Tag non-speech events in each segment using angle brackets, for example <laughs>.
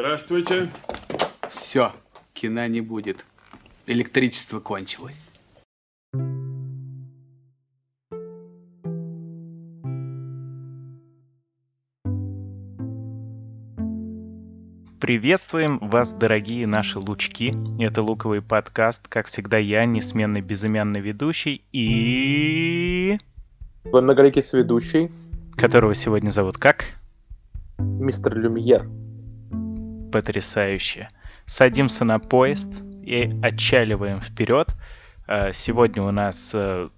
Здравствуйте. Все, кино не будет. Электричество кончилось. Приветствуем вас, дорогие наши лучки. Это луковый подкаст. Как всегда, я, несменный безымянный ведущий и... Вы многоликий сведущий. Которого сегодня зовут как? Мистер Люмьер. Потрясающе. Садимся на поезд и отчаливаем вперед. А, сегодня у нас, э,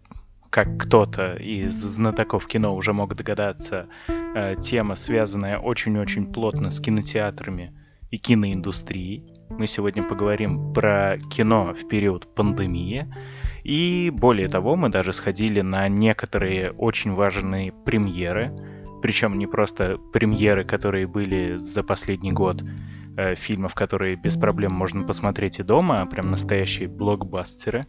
как кто-то из знатоков кино уже мог догадаться, э, тема, связанная очень-очень плотно с кинотеатрами и киноиндустрией. Мы сегодня поговорим про кино в период пандемии. И более того, мы даже сходили на некоторые очень важные премьеры. Причем не просто премьеры, которые были за последний год, э, фильмов, которые без проблем можно посмотреть и дома, прям настоящие блокбастеры.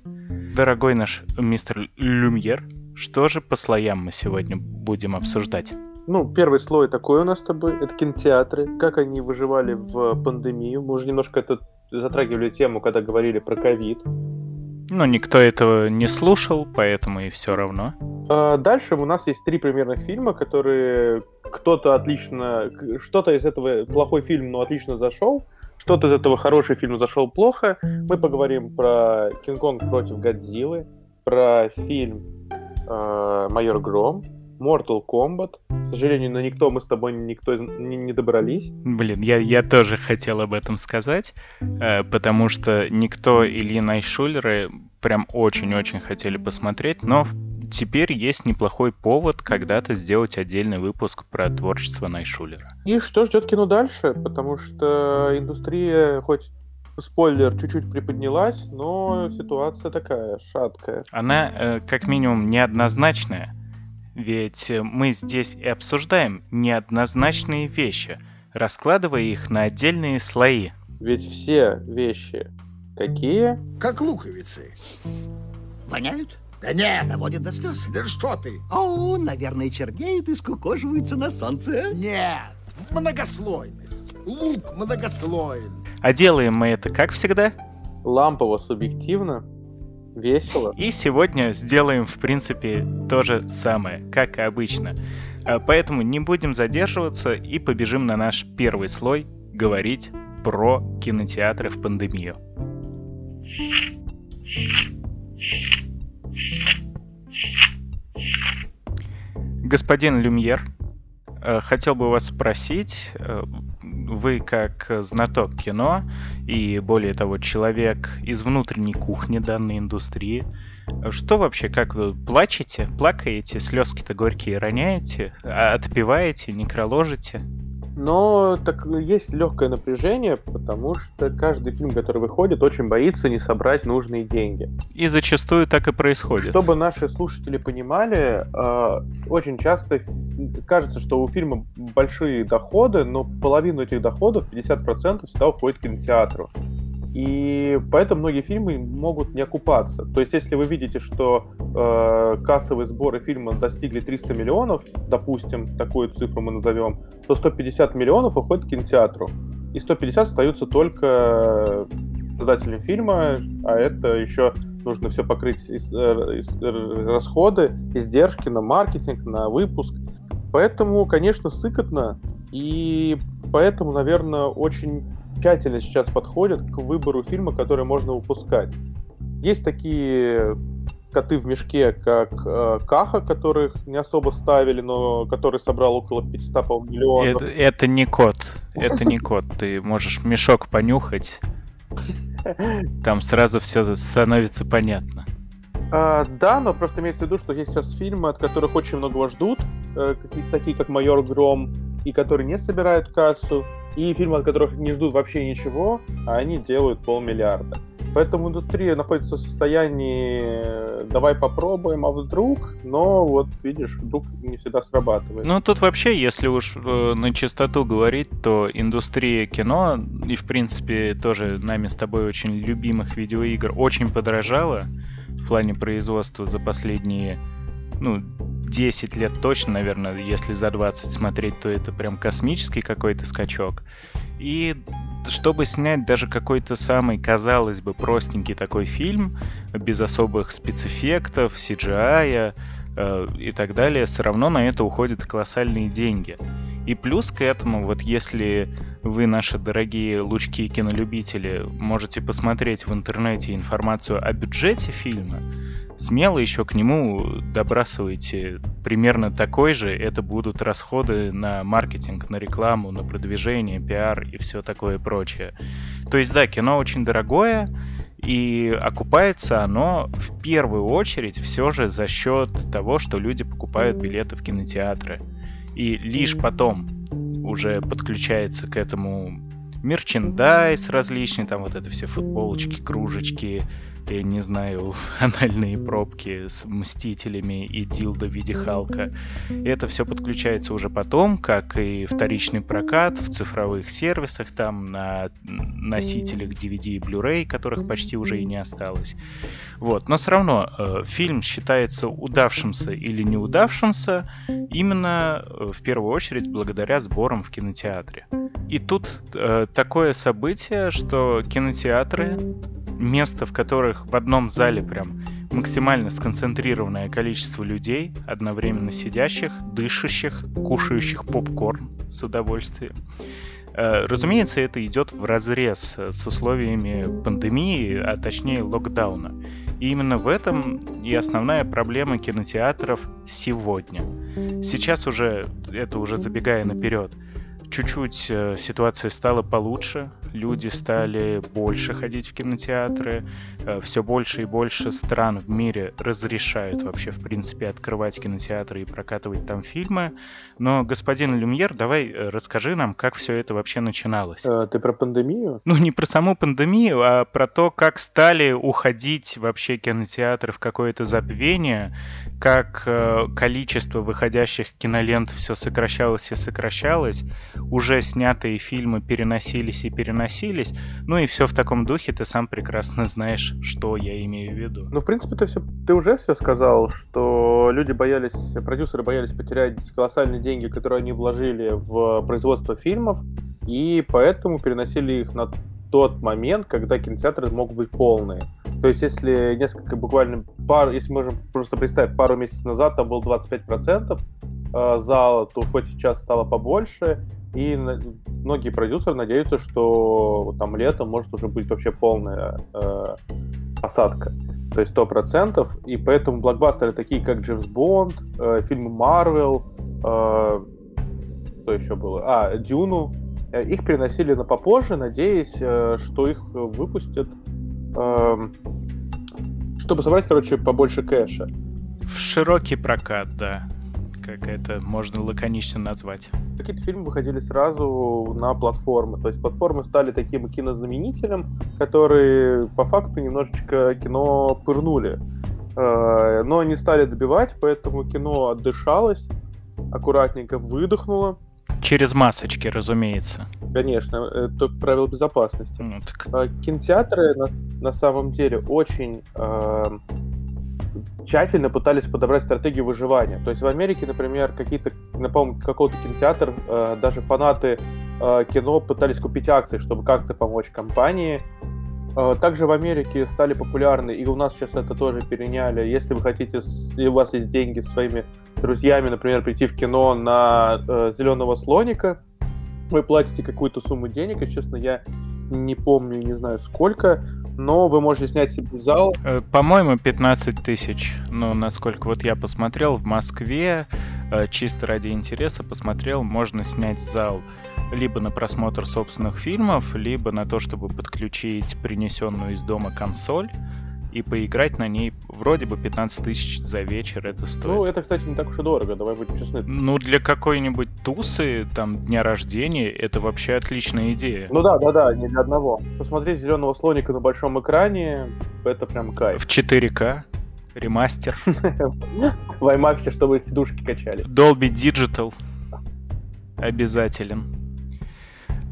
Дорогой наш мистер Люмьер, что же по слоям мы сегодня будем обсуждать? Ну, первый слой такой у нас с тобой, это кинотеатры, как они выживали в пандемию. Мы уже немножко это затрагивали тему, когда говорили про ковид. Ну, никто этого не слушал, поэтому и все равно. А дальше у нас есть три примерных фильма, которые кто-то отлично... Что-то из этого плохой фильм, но отлично зашел. Что-то из этого хороший фильм зашел плохо. Мы поговорим про Кинг-Конг против Годзиллы, про фильм э, Майор Гром, Mortal Kombat. К сожалению, на никто мы с тобой никто не, не добрались. Блин, я, я тоже хотел об этом сказать, э, потому что никто Ильи Найшулеры прям очень-очень хотели посмотреть, но теперь есть неплохой повод когда-то сделать отдельный выпуск про творчество Найшулера. И что ждет кино дальше? Потому что индустрия хоть спойлер, чуть-чуть приподнялась, но ситуация такая, шаткая. Она, э, как минимум, неоднозначная. Ведь мы здесь и обсуждаем неоднозначные вещи, раскладывая их на отдельные слои. Ведь все вещи какие? Как луковицы. Воняют? Да нет, доводит до слез. Да что ты? О, наверное, чернеют и скукоживаются на солнце. Нет, многослойность. Лук многослойный. А делаем мы это как всегда? Лампово, субъективно, весело. И сегодня сделаем, в принципе, то же самое, как и обычно. А Поэтому не будем задерживаться и побежим на наш первый слой говорить про кинотеатры в пандемию. Господин Люмьер, э, хотел бы вас спросить, э, вы как знаток кино и более того человек из внутренней кухни данной индустрии, что вообще, как вы плачете, плакаете, слезки-то горькие роняете, отпиваете, некроложите? Но так есть легкое напряжение, потому что каждый фильм, который выходит, очень боится не собрать нужные деньги. И зачастую так и происходит. Чтобы наши слушатели понимали, э, очень часто кажется, что у фильма большие доходы, но половину этих доходов, 50%, всегда уходит к кинотеатру. И поэтому многие фильмы могут не окупаться. То есть, если вы видите, что э, кассовые сборы фильма достигли 300 миллионов, допустим, такую цифру мы назовем, то 150 миллионов уходит к кинотеатру. И 150 остаются только создателям фильма, а это еще нужно все покрыть из, э, из, э, расходы, издержки на маркетинг, на выпуск. Поэтому, конечно, сыкотно, и поэтому, наверное, очень тщательно сейчас подходят к выбору фильма, который можно выпускать. Есть такие коты в мешке, как э, Каха, которых не особо ставили, но который собрал около 500 миллионов. Это, это не кот, это не кот. Ты можешь мешок понюхать, там сразу все становится понятно. А, да, но просто имеется в виду, что есть сейчас фильмы, от которых очень многого ждут, э, такие как «Майор Гром», и которые не собирают кассу, и фильмы, от которых не ждут вообще ничего, а они делают полмиллиарда. Поэтому индустрия находится в состоянии «давай попробуем, а вдруг?», но вот видишь, вдруг не всегда срабатывает. Ну тут вообще, если уж э, на чистоту говорить, то индустрия кино и в принципе тоже нами с тобой очень любимых видеоигр очень подорожала в плане производства за последние ну, 10 лет точно, наверное, если за 20 смотреть, то это прям космический какой-то скачок. И чтобы снять даже какой-то самый, казалось бы, простенький такой фильм, без особых спецэффектов, CGI э, и так далее, все равно на это уходят колоссальные деньги. И плюс к этому, вот если вы, наши дорогие лучки кинолюбители, можете посмотреть в интернете информацию о бюджете фильма, смело еще к нему добрасывайте примерно такой же. Это будут расходы на маркетинг, на рекламу, на продвижение, пиар и все такое прочее. То есть, да, кино очень дорогое, и окупается оно в первую очередь все же за счет того, что люди покупают билеты в кинотеатры. И лишь потом уже подключается к этому мерчендайз различный, там вот это все футболочки, кружечки, я не знаю, <laughs> анальные пробки с Мстителями и Дилда в виде Халка. Это все подключается уже потом, как и вторичный прокат в цифровых сервисах, там на носителях DVD и Blu-ray, которых почти уже и не осталось. Вот. Но все равно э, фильм считается удавшимся или неудавшимся именно э, в первую очередь благодаря сборам в кинотеатре. И тут э, такое событие, что кинотеатры место, в которых в одном зале прям максимально сконцентрированное количество людей, одновременно сидящих, дышащих, кушающих попкорн с удовольствием. Э, разумеется, это идет в разрез с условиями пандемии, а точнее локдауна. И именно в этом и основная проблема кинотеатров сегодня. Сейчас уже, это уже забегая наперед, чуть-чуть э, ситуация стала получше, люди стали больше ходить в кинотеатры, э, все больше и больше стран в мире разрешают вообще, в принципе, открывать кинотеатры и прокатывать там фильмы. Но, господин Люмьер, давай э, расскажи нам, как все это вообще начиналось. Ты про пандемию? Ну, не про саму пандемию, а про то, как стали уходить вообще кинотеатры в какое-то забвение, как количество выходящих кинолент все сокращалось и сокращалось, уже снятые фильмы переносились и переносились. Ну и все в таком духе, ты сам прекрасно знаешь, что я имею в виду. Ну, в принципе, ты, все, ты уже все сказал, что люди боялись, продюсеры боялись потерять колоссальные деньги, которые они вложили в производство фильмов, и поэтому переносили их на тот момент, когда кинотеатры могут быть полные. То есть, если несколько, буквально пару, если можем просто представить, пару месяцев назад там был 25% э, зала, то хоть сейчас стало побольше, и многие продюсеры надеются, что там летом может уже быть вообще полная э, посадка. То есть сто процентов. И поэтому блокбастеры такие, как Джеймс Бонд, э, фильмы Марвел, э, что еще было? А, Дюну. Э, их переносили на попозже, надеясь, э, что их выпустят, э, чтобы собрать, короче, побольше кэша. В широкий прокат, да как это можно лаконично назвать. Какие-то фильмы выходили сразу на платформы. То есть платформы стали таким кинознаменителем, которые по факту немножечко кино пырнули. Э, но они стали добивать, поэтому кино отдышалось, аккуратненько выдохнуло. Через масочки, разумеется. Конечно, это правило безопасности. Ну, так... Э, кинотеатры на, на самом деле очень э, тщательно пытались подобрать стратегию выживания. То есть в Америке, например, какие-то, напомню, какой-то кинотеатр, э, даже фанаты э, кино пытались купить акции, чтобы как-то помочь компании. Э, также в Америке стали популярны, и у нас сейчас это тоже переняли. Если вы хотите, и у вас есть деньги своими друзьями, например, прийти в кино на э, зеленого слоника, вы платите какую-то сумму денег, и, честно, я не помню, не знаю сколько, но вы можете снять себе зал. Э, по-моему, 15 тысяч. Ну, насколько вот я посмотрел, в Москве, э, чисто ради интереса посмотрел, можно снять зал либо на просмотр собственных фильмов, либо на то, чтобы подключить принесенную из дома консоль и поиграть на ней вроде бы 15 тысяч за вечер это стоит. Ну, это, кстати, не так уж и дорого, давай будем честны. Ну, для какой-нибудь тусы, там, дня рождения, это вообще отличная идея. Ну да, да, да, не для одного. Посмотреть зеленого слоника на большом экране, это прям кайф. В 4К, ремастер. <laughs> В IMAX, чтобы сидушки качали. Dolby Digital обязателен.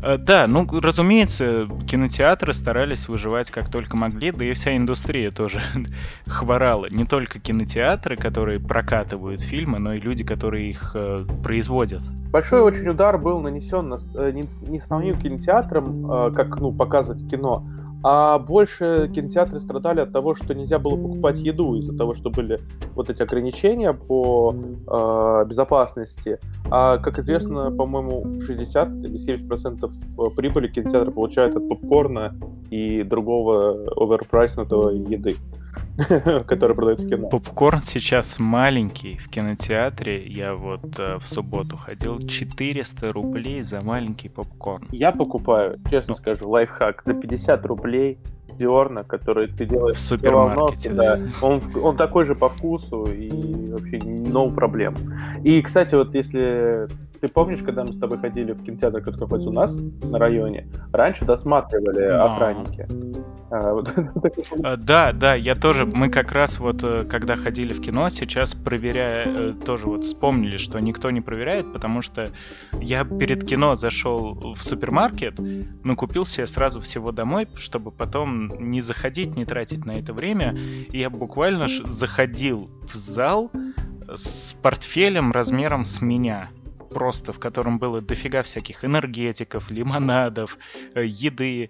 Э, да, ну, разумеется, кинотеатры старались выживать как только могли, да и вся индустрия тоже <laughs> хворала. Не только кинотеатры, которые прокатывают фильмы, но и люди, которые их э, производят. Большой очень удар был нанесен на, э, не, не самим кинотеатрам, э, как ну, показывать кино, а больше кинотеатры страдали от того, что нельзя было покупать еду из-за того, что были вот эти ограничения по э, безопасности. А, как известно, по-моему, 60 или 70 процентов прибыли кинотеатр получает от попкорна и другого оверпрайснутого еды. <laughs> который продается в кино. Попкорн сейчас маленький в кинотеатре. Я вот э, в субботу ходил 400 рублей за маленький попкорн. Я покупаю, честно ну. скажу, лайфхак за 50 рублей зерна, который ты делаешь в супермаркете. Да. Он, он такой же по вкусу и вообще no проблем. И, кстати, вот если ты помнишь, когда мы с тобой ходили в кинотеатр, который находится у нас на районе, раньше досматривали Но... охранники. А, а, да, да, я тоже, мы как раз вот, э, когда ходили в кино, сейчас проверяя, э, тоже вот вспомнили, что никто не проверяет, потому что я перед кино зашел в супермаркет, ну, купил себе сразу всего домой, чтобы потом не заходить, не тратить на это время, и я буквально заходил в зал с портфелем размером с меня просто, в котором было дофига всяких энергетиков, лимонадов, э, еды.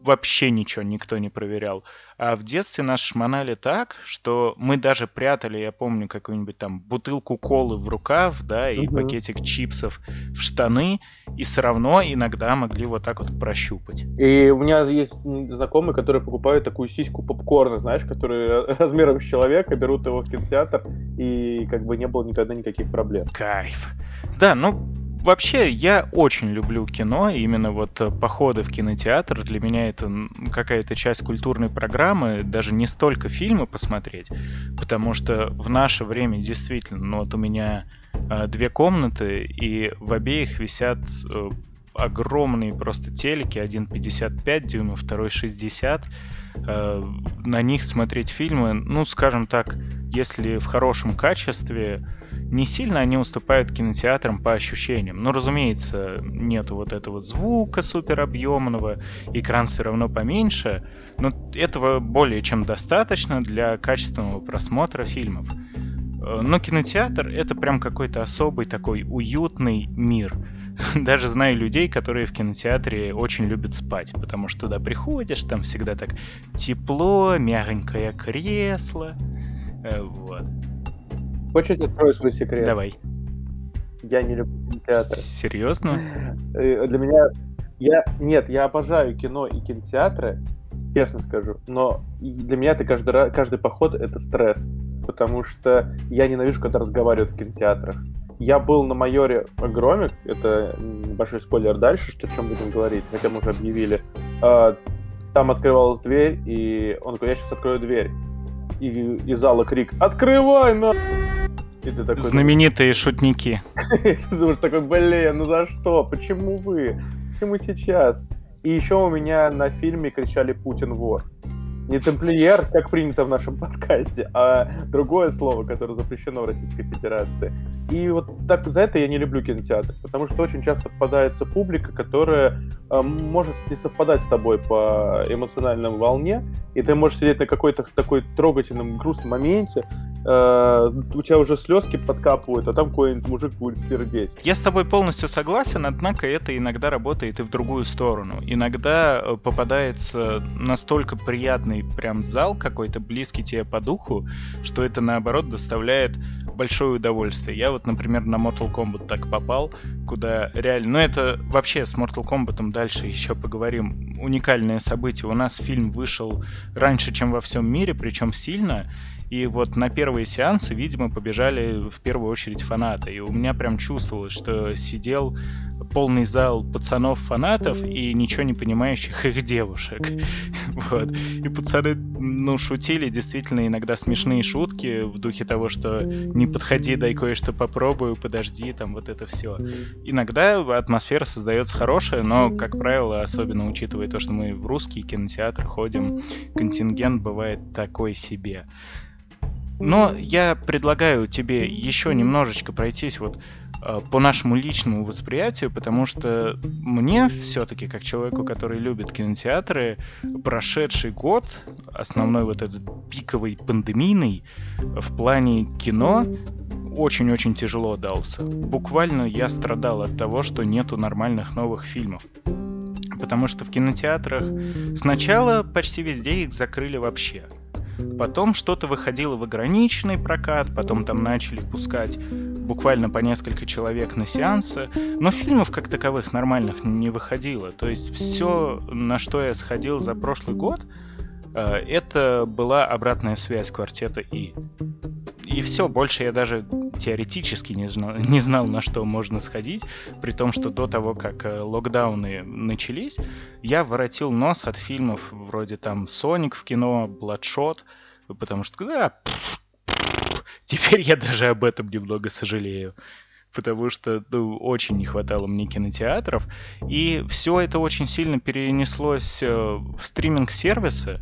Вообще ничего никто не проверял. А в детстве нас шмонали так, что мы даже прятали, я помню, какую-нибудь там бутылку колы в рукав, да, и угу. пакетик чипсов в штаны, и все равно иногда могли вот так вот прощупать. И у меня есть знакомые, которые покупают такую сиську попкорна, знаешь, которые <laughs> размером с человека, берут его в кинотеатр, и как бы не было никогда никаких проблем. Кайф. Да, ну, вообще, я очень люблю кино, именно вот э, походы в кинотеатр. Для меня это какая-то часть культурной программы, даже не столько фильмы посмотреть, потому что в наше время действительно, ну вот у меня э, две комнаты, и в обеих висят э, огромные просто телеки, один 55 дюймов, второй 60. Э, на них смотреть фильмы, ну, скажем так, если в хорошем качестве, не сильно они уступают кинотеатрам по ощущениям. Но, разумеется, нету вот этого звука супер объемного, экран все равно поменьше, но этого более чем достаточно для качественного просмотра фильмов. Э, но кинотеатр это прям какой-то особый такой уютный мир. <laughs> Даже знаю людей, которые в кинотеатре очень любят спать, потому что туда приходишь, там всегда так тепло, мягонькое кресло. Э, вот. Хочешь, я открою свой секрет? Давай. Я не люблю кинотеатр. Серьезно? Э, для меня... Я... Нет, я обожаю кино и кинотеатры, честно скажу, но для меня это каждый, раз, каждый поход — это стресс, потому что я ненавижу, когда разговаривают в кинотеатрах. Я был на майоре Громик, это большой спойлер дальше, что о чем будем говорить, хотя мы уже объявили. А, там открывалась дверь, и он говорит, я сейчас открою дверь и из зала крик «Открывай, на!» и ты такой, Знаменитые шутники. <laughs> ты думаешь такой, блин, ну за что? Почему вы? Почему сейчас? И еще у меня на фильме кричали «Путин вор». Не тамплиер, как принято в нашем подкасте, а другое слово, которое запрещено в Российской Федерации. И вот так за это я не люблю кинотеатр, потому что очень часто попадается публика, которая э, может не совпадать с тобой по эмоциональной волне, и ты можешь сидеть на какой-то такой трогательном, грустном моменте, э, у тебя уже слезки подкапывают, а там какой-нибудь мужик будет пердеть. Я с тобой полностью согласен, однако это иногда работает и в другую сторону. Иногда э, попадается настолько приятный прям зал какой-то, близкий тебе по духу, что это наоборот доставляет большое удовольствие. Я вот, например, на Mortal Kombat так попал, куда реально... Ну, это вообще с Mortal Kombat дальше еще поговорим. Уникальное событие. У нас фильм вышел раньше, чем во всем мире, причем сильно. И вот на первые сеансы, видимо, побежали в первую очередь фанаты. И у меня прям чувствовалось, что сидел полный зал пацанов-фанатов и ничего не понимающих их девушек. <laughs> Вот. И пацаны, ну, шутили действительно иногда смешные шутки в духе того, что не подходи, дай кое-что попробую, подожди, там вот это все. Иногда атмосфера создается хорошая, но, как правило, особенно учитывая то, что мы в русский кинотеатр ходим, контингент бывает такой себе. Но я предлагаю тебе еще немножечко пройтись вот э, по нашему личному восприятию, потому что мне все-таки, как человеку, который любит кинотеатры, прошедший год, основной вот этот пиковый пандемийный, в плане кино очень-очень тяжело дался. Буквально я страдал от того, что нету нормальных новых фильмов. Потому что в кинотеатрах сначала почти везде их закрыли вообще. Потом что-то выходило в ограниченный прокат, потом там начали пускать буквально по несколько человек на сеансы, но фильмов как таковых нормальных не выходило. То есть все, на что я сходил за прошлый год, это была обратная связь квартета И. И все, больше я даже теоретически не знал, не знал, на что можно сходить, при том, что до того, как э, локдауны начались, я воротил нос от фильмов вроде там «Соник» в кино, «Бладшот», потому что, да, теперь я даже об этом немного сожалею потому что ну, очень не хватало мне кинотеатров. И все это очень сильно перенеслось э, в стриминг-сервисы,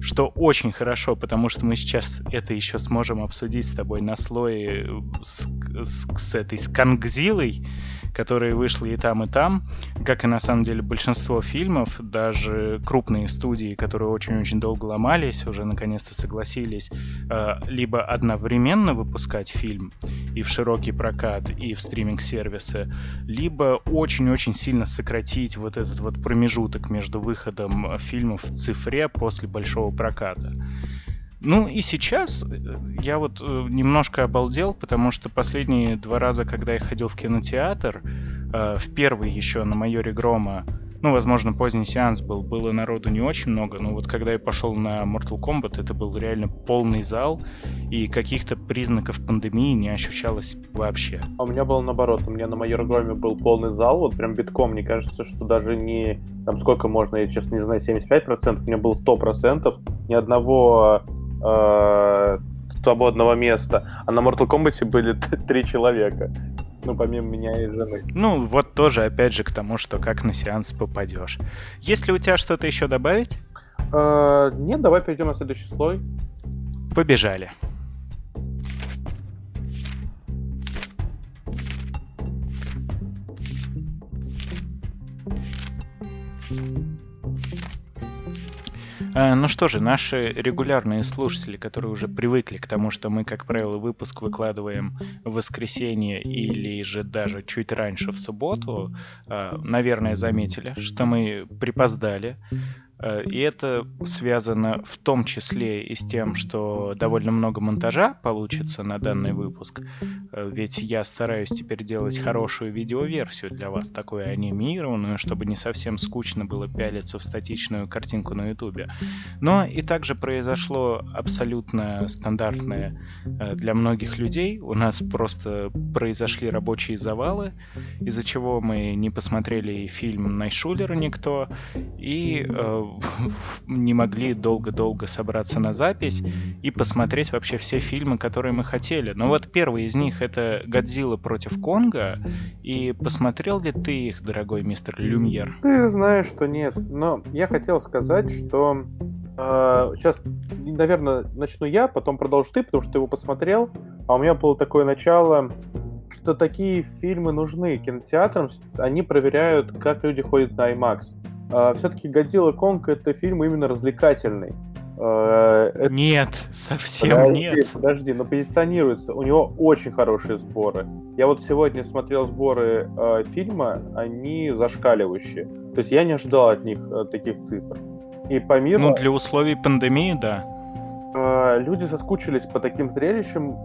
что очень хорошо, потому что мы сейчас это еще сможем обсудить с тобой на слое э, с, с, с этой с Кангзилой, которые вышли и там, и там, как и на самом деле большинство фильмов, даже крупные студии, которые очень-очень долго ломались, уже наконец-то согласились э, либо одновременно выпускать фильм и в широкий прокат, и в стриминг-сервисы, либо очень-очень сильно сократить вот этот вот промежуток между выходом фильмов в цифре после большого проката. Ну и сейчас э, я вот э, немножко обалдел, потому что последние два раза, когда я ходил в кинотеатр, э, в первый еще на майоре Грома, ну, возможно, поздний сеанс был, было народу не очень много, но вот когда я пошел на Mortal Kombat, это был реально полный зал, и каких-то признаков пандемии не ощущалось вообще. А у меня было наоборот, у меня на Майор Громе был полный зал, вот прям битком, мне кажется, что даже не, там сколько можно, я сейчас не знаю, 75%, у меня было 100%, ни одного э, свободного места, а на Mortal Kombat были <laughs> три человека. Ну, помимо меня и жены. Ну, вот тоже, опять же, к тому, что как на сеанс попадешь. Есть ли у тебя что-то еще добавить? Э, нет, давай перейдем на следующий слой. Побежали. А, ну что же, наши регулярные слушатели, которые уже привыкли к тому, что мы, как правило, выпуск выкладываем в воскресенье или же даже чуть раньше в субботу, а, наверное, заметили, что мы припоздали. Э, и это связано в том числе и с тем, что довольно много монтажа получится на данный выпуск. Э, ведь я стараюсь теперь делать хорошую видеоверсию для вас, такую анимированную, чтобы не совсем скучно было пялиться в статичную картинку на ютубе. Но и также произошло абсолютно стандартное э, для многих людей. У нас просто произошли рабочие завалы, из-за чего мы не посмотрели фильм Найшулера никто, и <laughs> не могли долго-долго собраться на запись и посмотреть вообще все фильмы, которые мы хотели. Но вот первый из них это «Годзилла против Конга», и посмотрел ли ты их, дорогой мистер Люмьер? Ты знаешь, что нет, но я хотел сказать, что сейчас, наверное, начну я, потом продолжу ты, потому что ты его посмотрел, а у меня было такое начало, что такие фильмы нужны кинотеатрам, они проверяют, как люди ходят на IMAX. А, все-таки «Годзилла Конг» — это фильм именно развлекательный. А, это... Нет, совсем подожди, нет. Подожди, но позиционируется. У него очень хорошие сборы. Я вот сегодня смотрел сборы э, фильма, они зашкаливающие. То есть я не ожидал от них э, таких цифр. И помимо... Ну, для условий пандемии, да. Э, люди соскучились по таким зрелищам.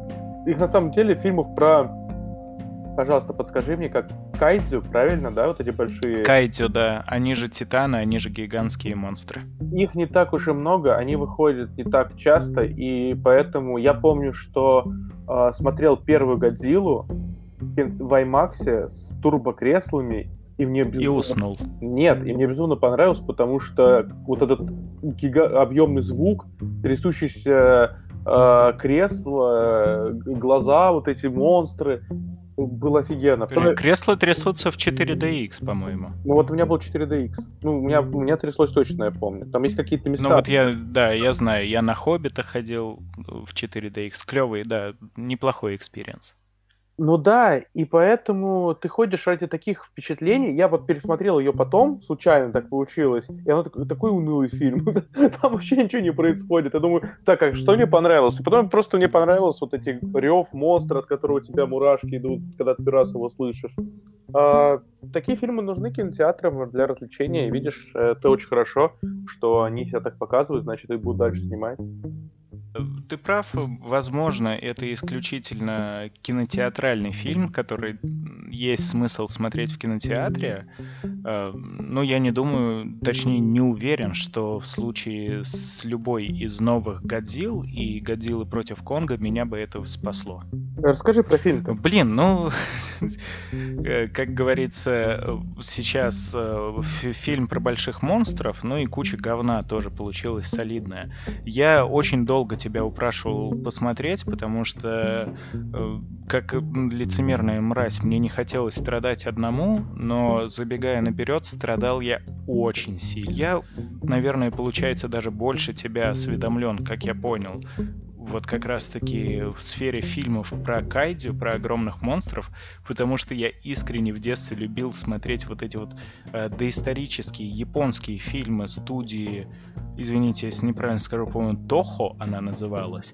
Их на самом деле фильмов про пожалуйста, подскажи мне, как кайдзю, правильно, да, вот эти большие... Кайдзю, да. Они же титаны, они же гигантские монстры. Их не так уж и много, они выходят не так часто, и поэтому я помню, что э, смотрел первую Годзиллу в IMAX с турбокреслами, и мне безумно... И уснул. Нет, и мне безумно понравилось, потому что вот этот гига... объемный звук, трясущийся э, кресло, глаза, вот эти монстры, было офигенно. Скажи, кресла трясутся в 4DX, по-моему. Ну вот у меня был 4DX. Ну, у меня, у меня тряслось точно, я помню. Там есть какие-то места. Ну вот я, да, я знаю, я на Хоббита ходил в 4DX. Клевый, да, неплохой experience. Ну да, и поэтому ты ходишь ради таких впечатлений. Я вот пересмотрел ее потом, случайно так получилось, и она такой, такой унылый фильм. <laughs> Там вообще ничего не происходит. Я думаю, так, а что мне понравилось? И потом просто мне понравилось вот эти рев монстра, от которого у тебя мурашки идут, когда ты раз его слышишь. А, такие фильмы нужны кинотеатрам для развлечения. Видишь, это очень хорошо, что они себя так показывают, значит, их будут дальше снимать. Ты прав, возможно, это исключительно кинотеатральный фильм, который есть смысл смотреть в кинотеатре. Э, но я не думаю, точнее не уверен, что в случае с любой из новых Годзилл и Годзиллы против Конга меня бы это спасло. Расскажи про фильм. -то. Блин, ну, <laughs> э, как говорится, сейчас э, фильм про больших монстров, ну и куча говна тоже получилась солидная. Я очень долго тебя упрашивал посмотреть, потому что, э, как лицемерная мразь, мне не хотелось страдать одному, но, забегая наперед, страдал я очень сильно. Я, наверное, получается, даже больше тебя осведомлен, как я понял, вот как раз-таки в сфере фильмов про кайдзю, про огромных монстров, потому что я искренне в детстве любил смотреть вот эти вот э, доисторические японские фильмы студии, извините, если неправильно скажу, по-моему, Тохо она называлась,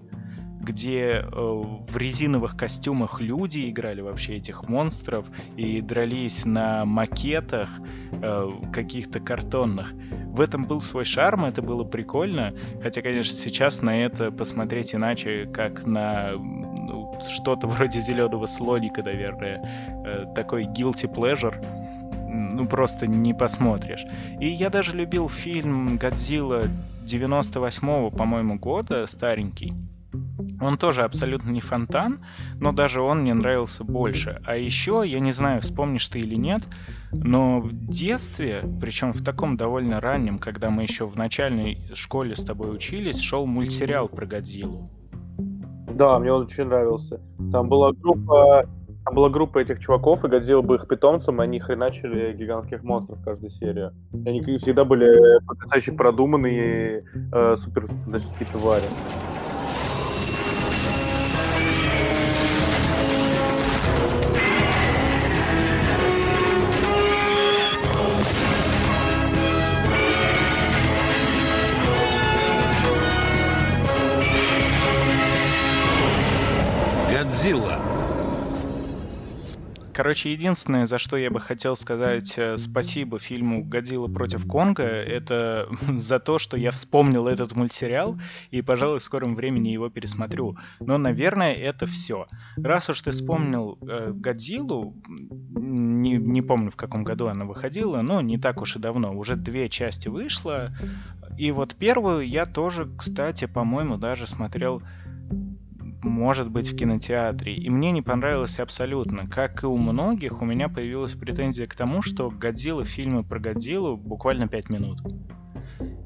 где э, в резиновых костюмах люди играли вообще этих монстров и дрались на макетах э, каких-то картонных. В этом был свой шарм, это было прикольно, хотя, конечно, сейчас на это посмотреть иначе, как на ну, что-то <laughs> вроде зеленого слоника, наверное, э, такой guilty pleasure ну просто не посмотришь. И я даже любил фильм «Годзилла» 98-го, по-моему, года, старенький. Он тоже абсолютно не фонтан, но даже он мне нравился больше. А еще, я не знаю, вспомнишь ты или нет, но в детстве, причем в таком довольно раннем, когда мы еще в начальной школе с тобой учились, шел мультсериал про Годзиллу. Да, мне он очень нравился. Там была группа, там была группа этих чуваков, и Годзилла был их питомцем, и они хреначили гигантских монстров в каждой серии. Они всегда были потрясающе продуманные, э, супер фантастические твари. Короче, единственное, за что я бы хотел сказать э, спасибо фильму «Годзилла против Конга», это <laughs> за то, что я вспомнил этот мультсериал и, пожалуй, в скором времени его пересмотрю. Но, наверное, это все. Раз уж ты вспомнил э, «Годзиллу», не, не помню, в каком году она выходила, но не так уж и давно. Уже две части вышло. И вот первую я тоже, кстати, по-моему, даже смотрел может быть в кинотеатре. И мне не понравилось абсолютно. Как и у многих, у меня появилась претензия к тому, что Годзилла, фильмы про Годзиллу буквально 5 минут.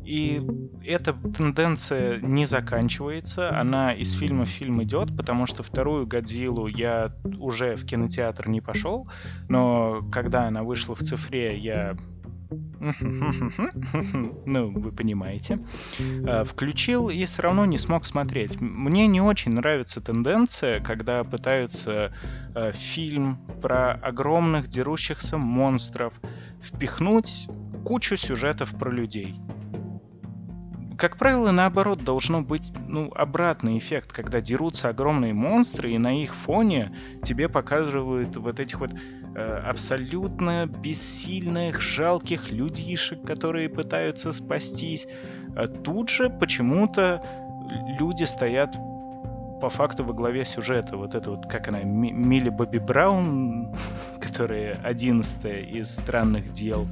И эта тенденция не заканчивается, она из фильма в фильм идет, потому что вторую Годзиллу я уже в кинотеатр не пошел, но когда она вышла в цифре, я <laughs> ну, вы понимаете. Э, включил и все равно не смог смотреть. Мне не очень нравится тенденция, когда пытаются э, фильм про огромных дерущихся монстров впихнуть кучу сюжетов про людей как правило, наоборот, должно быть ну, обратный эффект, когда дерутся огромные монстры, и на их фоне тебе показывают вот этих вот абсолютно бессильных, жалких людишек, которые пытаются спастись. А тут же почему-то люди стоят по факту во главе сюжета. Вот это вот, как она, Милли Бобби Браун, <laughs> которая одиннадцатая из странных дел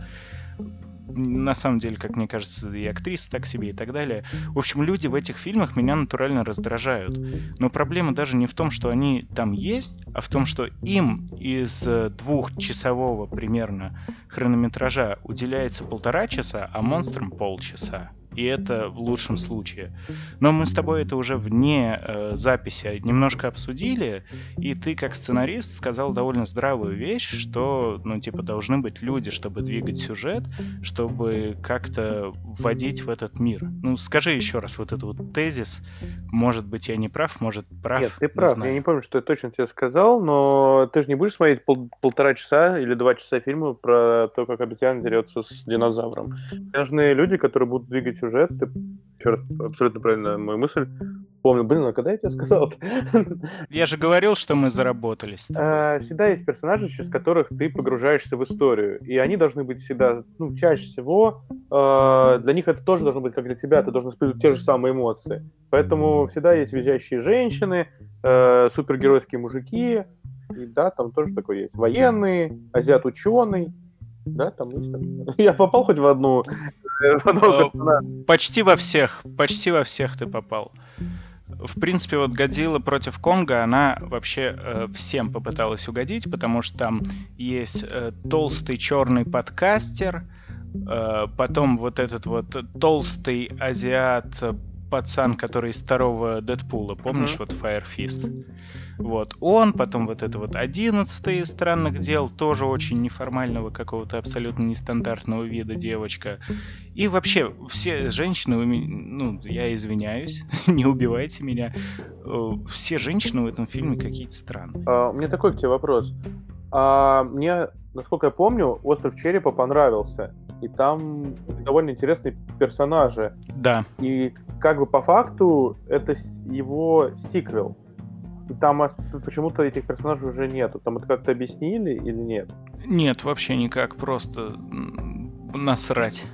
на самом деле, как мне кажется, и актриса так себе и так далее. В общем, люди в этих фильмах меня натурально раздражают. Но проблема даже не в том, что они там есть, а в том, что им из э, двухчасового примерно хронометража уделяется полтора часа, а монстрам полчаса. И это в лучшем случае. Но мы с тобой это уже вне э, записи немножко обсудили, и ты как сценарист сказал довольно здравую вещь, что, ну, типа, должны быть люди, чтобы двигать сюжет, чтобы как-то вводить в этот мир. Ну, скажи еще раз вот этот вот тезис. Может быть, я не прав, может, прав. Нет, ты прав. знаю. Я не помню, что я точно тебе сказал, но ты же не будешь смотреть пол- полтора часа или два часа фильма про то, как обезьяна дерется с динозавром. Нужны люди, которые будут двигать сюжет. Ты, еще раз, абсолютно правильно мою мысль помню. Блин, а когда я тебе сказал? Я же говорил, что мы заработались. Э, Всегда есть персонажи, через которых ты погружаешься в историю. И они должны быть всегда, ну, чаще всего, э, для них это тоже должно быть, как для тебя, ты должен испытывать те же самые эмоции. Поэтому всегда есть визжащие женщины, э, супергеройские мужики, и да, там тоже такое есть. Военные, азиат-ученый, да, там есть. <laughs> Я попал хоть в одну, э, Э? Почти во всех, почти во всех ты попал. В принципе, вот Годзилла против Конга, она вообще э, всем попыталась угодить, потому что там есть э, толстый черный подкастер, э, потом вот этот вот толстый азиат пацан, который из второго Дэдпула, помнишь, Мгм. вот Fire Fist? Вот он, потом вот это вот одиннадцатый из странных дел, тоже очень неформального какого-то абсолютно нестандартного вида девочка. И вообще, все женщины, ну, я извиняюсь, <laughs> не убивайте меня, э, все женщины в этом фильме какие-то странные. А, У меня такой к тебе вопрос. А, Мне, насколько я помню, «Остров черепа» понравился. И там довольно интересные персонажи. Да, И как бы по факту это его сиквел. И там почему-то этих персонажей уже нету. Там это как-то объяснили или нет? нет, вообще никак, просто насрать.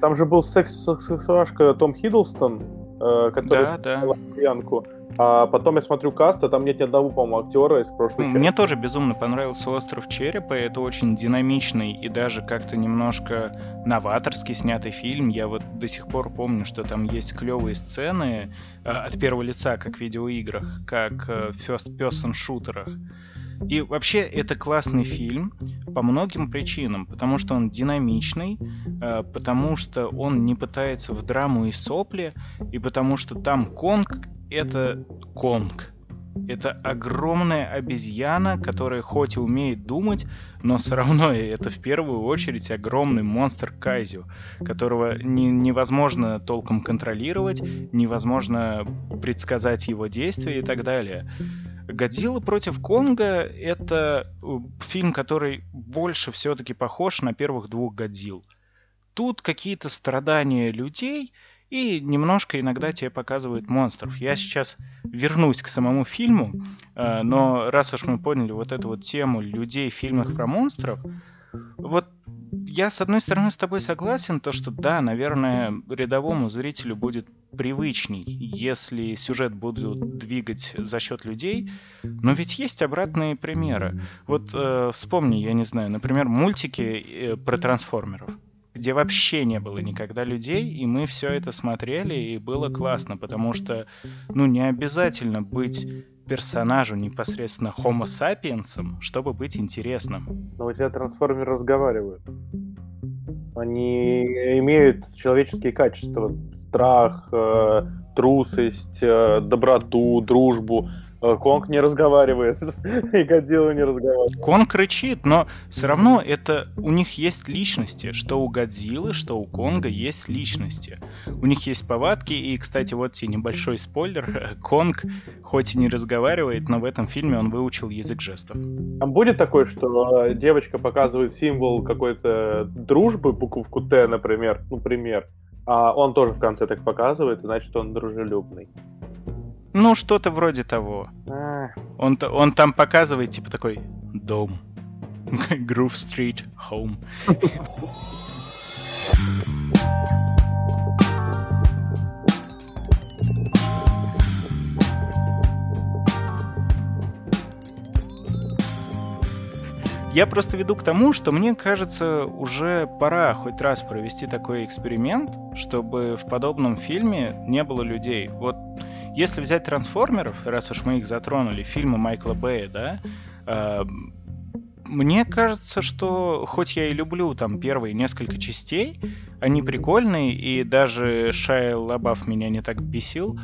Там же был секс сексуашка Том Хиддлстон, э, который Да, да. сыграл Янку. А потом я смотрю каст, а там нет ни одного, по-моему, актера из прошлой части. Мне тоже безумно понравился «Остров черепа», это очень динамичный и даже как-то немножко новаторский снятый фильм. Я вот до сих пор помню, что там есть клевые сцены э, от первого лица, как в видеоиграх, как э, в first-person шутерах. И вообще это классный фильм по многим причинам, потому что он динамичный, э, потому что он не пытается в драму и сопли, и потому что там Конг — это Конг. Это огромная обезьяна, которая хоть и умеет думать, но все равно <laughs> это в первую очередь огромный монстр Кайзю, которого не- невозможно толком контролировать, невозможно предсказать его действия и так далее. Годзилла против Конга — это э, фильм, который больше все-таки похож на первых двух Годзилл. Тут какие-то страдания людей, и немножко иногда тебе показывают монстров. Я сейчас вернусь к самому фильму, э, но раз уж мы поняли вот эту вот тему людей в фильмах про монстров, вот я с одной стороны с тобой согласен, то что да, наверное, рядовому зрителю будет привычней, если сюжет будут двигать за счет людей, но ведь есть обратные примеры. Вот э, вспомни, я не знаю, например, мультики э, про трансформеров где вообще не было никогда людей, и мы все это смотрели, и было классно, потому что, ну, не обязательно быть персонажу непосредственно Homo sapiensом, чтобы быть интересным. Но у тебя трансформеры разговаривают. Они имеют человеческие качества. Страх, э, трусость, э, доброту, дружбу. Э, Конг не разговаривает, <laughs> и Годзилла не разговаривает. Конг рычит, но все равно это у них есть личности, что у Годзиллы, что у Конга есть личности. У них есть повадки, и, кстати, вот тебе небольшой спойлер. <laughs> Конг, хоть и не разговаривает, но в этом фильме он выучил язык жестов. Там будет такое, что э, девочка показывает символ какой-то дружбы, буковку Т, например, ну, пример, а он тоже в конце так показывает, значит, он дружелюбный. Ну, что-то вроде того. Он, он там показывает, типа, такой дом. <laughs> Groove Street Home. Я просто веду к тому, что мне кажется, уже пора хоть раз провести такой эксперимент, чтобы в подобном фильме не было людей. Вот если взять трансформеров, раз уж мы их затронули, фильмы Майкла Бэя, да, э, мне кажется, что хоть я и люблю там первые несколько частей, они прикольные, и даже Шайя Лабаф меня не так бесил,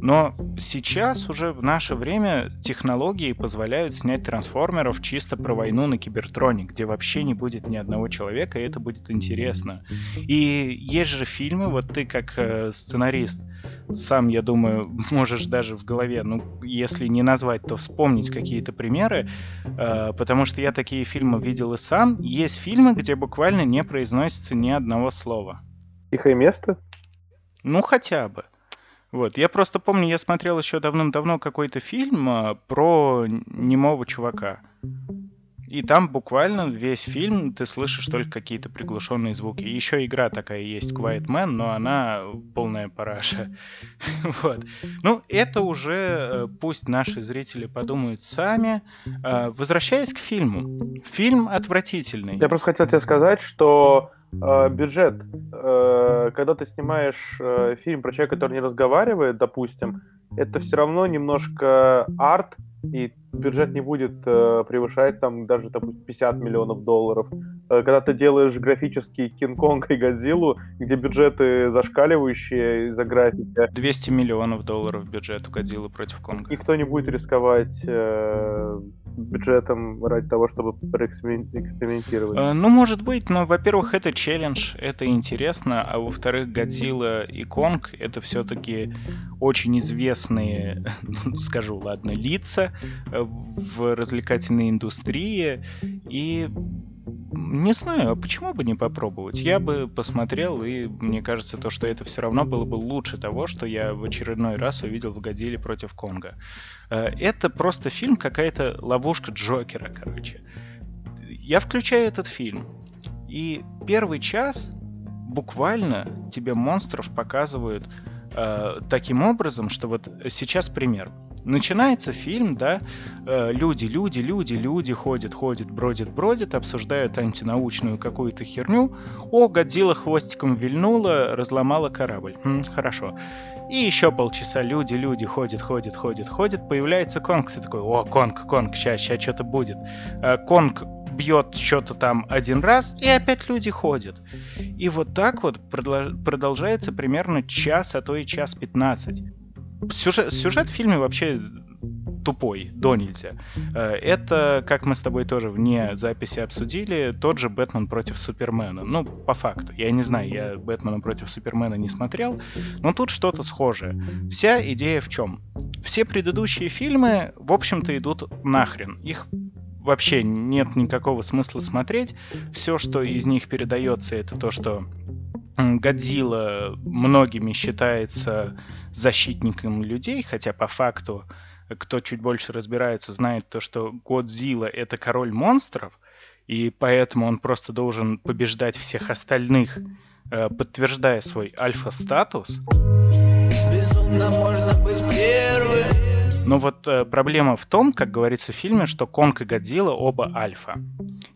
но сейчас уже в наше время технологии позволяют снять трансформеров чисто про войну на Кибертроне, где вообще не будет ни одного человека, и это будет интересно. И есть же фильмы, вот ты как э, сценарист, сам, я думаю, <laughs> можешь даже в голове, ну, если не назвать, то вспомнить какие-то примеры, э, потому что я такие фильмы видел и сам. Есть фильмы, где буквально не произносится ни одного слова. Тихое место? Ну, хотя бы. Вот, я просто помню, я смотрел еще давным-давно какой-то фильм э, про немого чувака. И там буквально весь фильм ты слышишь только какие-то приглушенные звуки. Еще игра такая есть, Quiet Man, но она полная параша. <laughs> вот. Ну, это уже э, пусть наши зрители подумают сами. Э, возвращаясь к фильму. Фильм отвратительный. Я просто хотел тебе сказать, что э, бюджет, э, когда ты снимаешь э, фильм про человека, который не разговаривает, допустим, это все равно немножко арт, и бюджет не будет э, превышать там даже, допустим, 50 миллионов долларов. Э, когда ты делаешь графический Кинг-Конг и Годзиллу, где бюджеты зашкаливающие из-за графики... 200 миллионов долларов бюджет у Годзиллы против Конга. Никто не будет рисковать э, бюджетом ради того, чтобы экспериментировать. Э, ну, может быть, но, во-первых, это челлендж, это интересно, а во-вторых, Годзилла и Конг — это все-таки очень известные, <laughs> скажу, ладно, лица, Э, в развлекательной индустрии. И не знаю, а почему бы не попробовать? Я бы посмотрел, и мне кажется, то, что это все равно было бы лучше того, что я в очередной раз увидел в Годзилле против Конга. Э, это просто фильм, какая-то ловушка Джокера, короче. Я включаю этот фильм, и первый час буквально тебе монстров показывают э, таким образом, что вот сейчас пример. Начинается фильм, да, э, люди, люди, люди, люди ходят, ходят, бродят, бродят, обсуждают антинаучную какую-то херню. О, Годзилла хвостиком вильнула, разломала корабль. Хм, хорошо. И еще полчаса люди, люди ходят, ходят, ходят, ходят. Появляется Конг, ты такой, о, Конг, Конг, сейчас, сейчас что-то будет. Э, Конг бьет что-то там один раз, и опять люди ходят. И вот так вот продолжается примерно час, а то и час пятнадцать сюжет, сюжет в фильме вообще тупой, до нельзя. Э, это, как мы с тобой тоже вне записи обсудили, тот же Бэтмен против Супермена. Ну, по факту. Я не знаю, я Бэтмена против Супермена не смотрел, но тут что-то схожее. Вся идея в чем? Все предыдущие фильмы, в общем-то, идут нахрен. Их вообще нет никакого смысла смотреть. Все, что из них передается, это то, что Годзилла многими считается защитником людей, хотя по факту, кто чуть больше разбирается, знает то, что Годзилла — это король монстров, и поэтому он просто должен побеждать всех остальных, э, подтверждая свой альфа-статус. Но вот э, проблема в том, как говорится в фильме, что Конг и Годзилла оба альфа.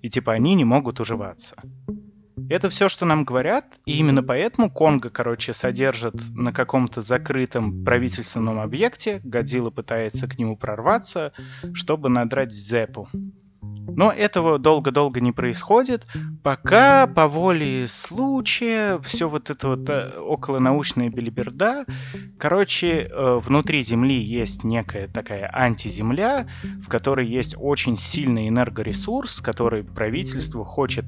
И типа они не могут уживаться. Это все, что нам говорят, и именно поэтому Конго, короче, содержат на каком-то закрытом правительственном объекте, Годзилла пытается к нему прорваться, чтобы надрать Зепу. Но этого долго-долго не происходит, пока по воле случая все вот это вот э, околонаучная белиберда. Короче, э, внутри Земли есть некая такая антиземля, в которой есть очень сильный энергоресурс, который правительство хочет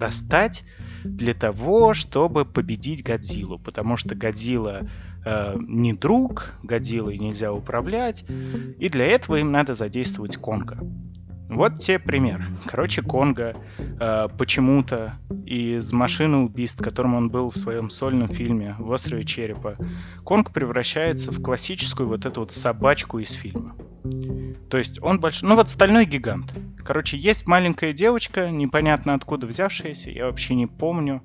достать для того, чтобы победить Годзиллу, потому что Годзилла э, не друг, Годзиллой нельзя управлять, и для этого им надо задействовать Конга. Вот те примеры. Короче, Конга э, почему-то из машины убийств, которым он был в своем сольном фильме «В острове черепа», Конг превращается в классическую вот эту вот собачку из фильма. То есть он большой... Ну вот стальной гигант. Короче, есть маленькая девочка, непонятно откуда взявшаяся, я вообще не помню.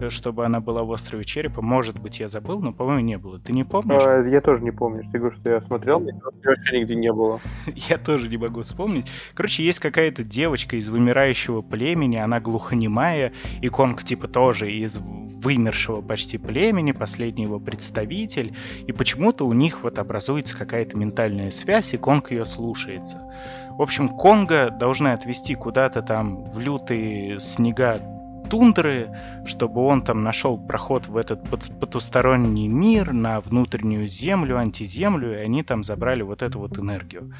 Э, чтобы она была в острове Черепа. Может быть, я забыл, но, по-моему, не было. Ты не помнишь? А, я тоже не помню. Ты говоришь, что я смотрел, но вообще нигде не было. <laughs> Я тоже не могу вспомнить. Короче, есть какая-то девочка из вымирающего племени, она глухонемая, и Конг типа тоже из вымершего почти племени, последний его представитель, и почему-то у них вот образуется какая-то ментальная связь, и Конг ее слушается. В общем, Конга должны отвезти куда-то там в лютые снега тундры, чтобы он там нашел проход в этот потусторонний мир, на внутреннюю землю, антиземлю, и они там забрали вот эту вот энергию.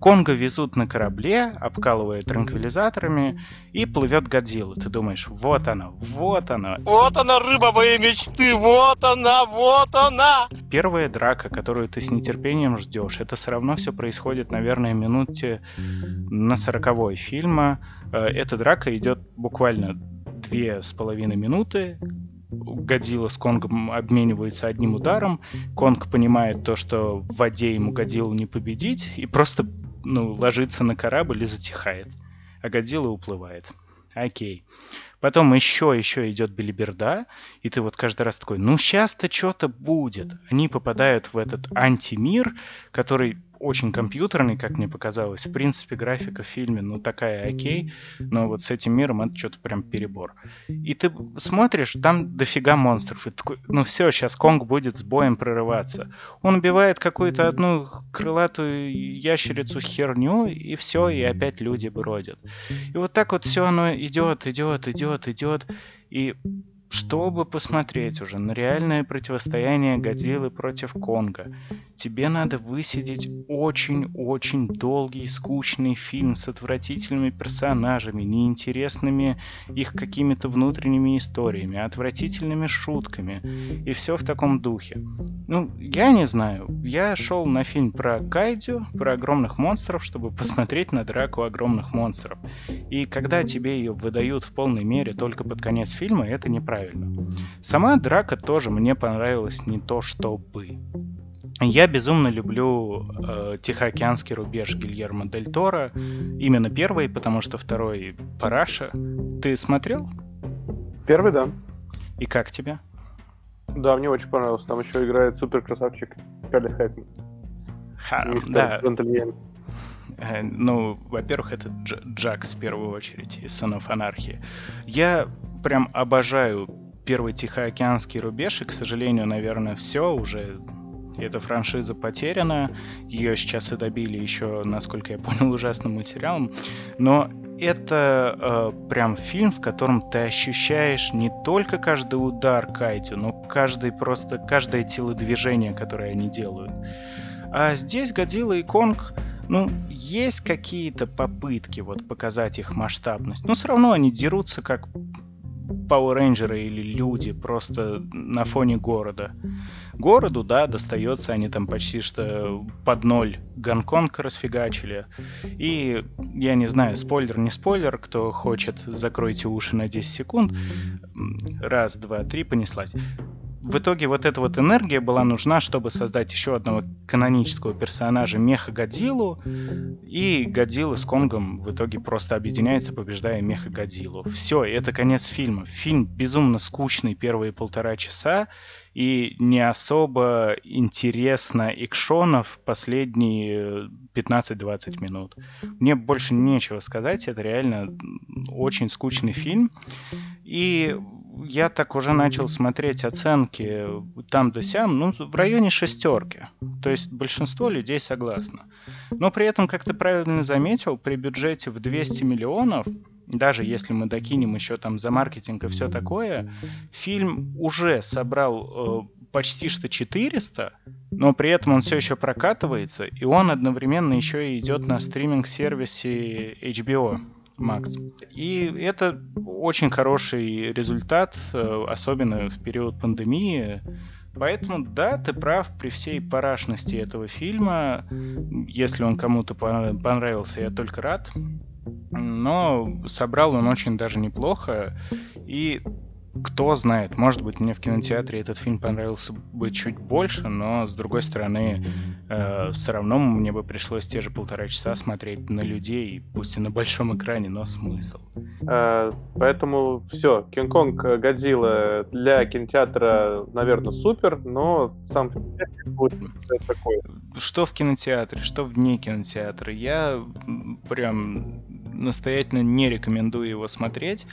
Конга везут на корабле, обкалывая транквилизаторами, и плывет Годзилла. Ты думаешь, вот она, вот она. Вот она, рыба моей мечты, вот она, вот она! Первая драка, которую ты с нетерпением ждешь, это все равно все происходит, наверное, минуте на сороковой фильма. Э, эта драка идет буквально две с половиной минуты. Годзилла с Конгом обмениваются одним ударом. Конг понимает то, что в воде ему Годзиллу не победить, и просто ну, ложится на корабль и затихает. А Годзилла уплывает. Окей. Потом еще, еще идет билиберда, и ты вот каждый раз такой, ну сейчас-то что-то будет. Они попадают в этот антимир, который очень компьютерный, как мне показалось. В принципе, графика в фильме, ну, такая окей, но вот с этим миром это что-то прям перебор. И ты смотришь, там дофига монстров. И такой, ну все, сейчас Конг будет с боем прорываться. Он убивает какую-то одну крылатую ящерицу херню, и все, и опять люди бродят. И вот так вот все оно идет, идет, идет, идет. И чтобы посмотреть уже на реальное противостояние Годзиллы против Конга, тебе надо высидеть очень-очень долгий, скучный фильм с отвратительными персонажами, неинтересными их какими-то внутренними историями, отвратительными шутками. И все в таком духе. Ну, я не знаю. Я шел на фильм про Кайдю, про огромных монстров, чтобы посмотреть на драку огромных монстров. И когда тебе ее выдают в полной мере только под конец фильма, это неправильно правильно. Сама драка тоже мне понравилась не то чтобы. Я безумно люблю э, Тихоокеанский рубеж Гильермо Дель Торо. Именно первый, потому что второй Параша. Ты смотрел? Первый, да. И как тебе? Да, мне очень понравилось. Там еще играет супер красавчик Чарли Хэкман. Харм, да. Э, ну, во-первых, это Дж Джакс в первую очередь из Son of Я прям обожаю первый Тихоокеанский рубеж, и, к сожалению, наверное, все уже эта франшиза потеряна. Ее сейчас и добили еще, насколько я понял, ужасным материалом. Но это э, прям фильм, в котором ты ощущаешь не только каждый удар Кайти, но каждый просто каждое телодвижение, которое они делают. А здесь Годзилла и Конг, ну, есть какие-то попытки вот показать их масштабность, но все равно они дерутся как Power Rangers или люди просто на фоне города. Городу, да, достается, они там почти что под ноль Гонконг расфигачили. И, я не знаю, спойлер, не спойлер, кто хочет, закройте уши на 10 секунд. Раз, два, три, понеслась в итоге вот эта вот энергия была нужна, чтобы создать еще одного канонического персонажа Меха Годзиллу, и Годзилла с Конгом в итоге просто объединяются, побеждая Меха Годзиллу. Все, это конец фильма. Фильм безумно скучный первые полтора часа, и не особо интересно экшонов последние 15-20 минут. Мне больше нечего сказать, это реально очень скучный фильм. И я так уже начал смотреть оценки там да сям, ну, в районе шестерки. То есть большинство людей согласно. Но при этом, как ты правильно заметил, при бюджете в 200 миллионов, даже если мы докинем еще там за маркетинг и все такое, фильм уже собрал э, почти что 400, но при этом он все еще прокатывается, и он одновременно еще и идет на стриминг-сервисе HBO. Макс. И это очень хороший результат, э, особенно в период пандемии. Поэтому, да, ты прав, при всей парашности этого фильма, если он кому-то понравился, я только рад. Но собрал он очень даже неплохо. И кто знает, может быть, мне в кинотеатре этот фильм понравился бы чуть больше, но, с другой стороны, э, все равно мне бы пришлось те же полтора часа смотреть на людей, пусть и на большом экране, но смысл. Э, поэтому все, Кинг-Конг Годзилла для кинотеатра, наверное, супер, но сам будет такой. Что в кинотеатре, что вне кинотеатра. Я прям настоятельно не рекомендую его смотреть.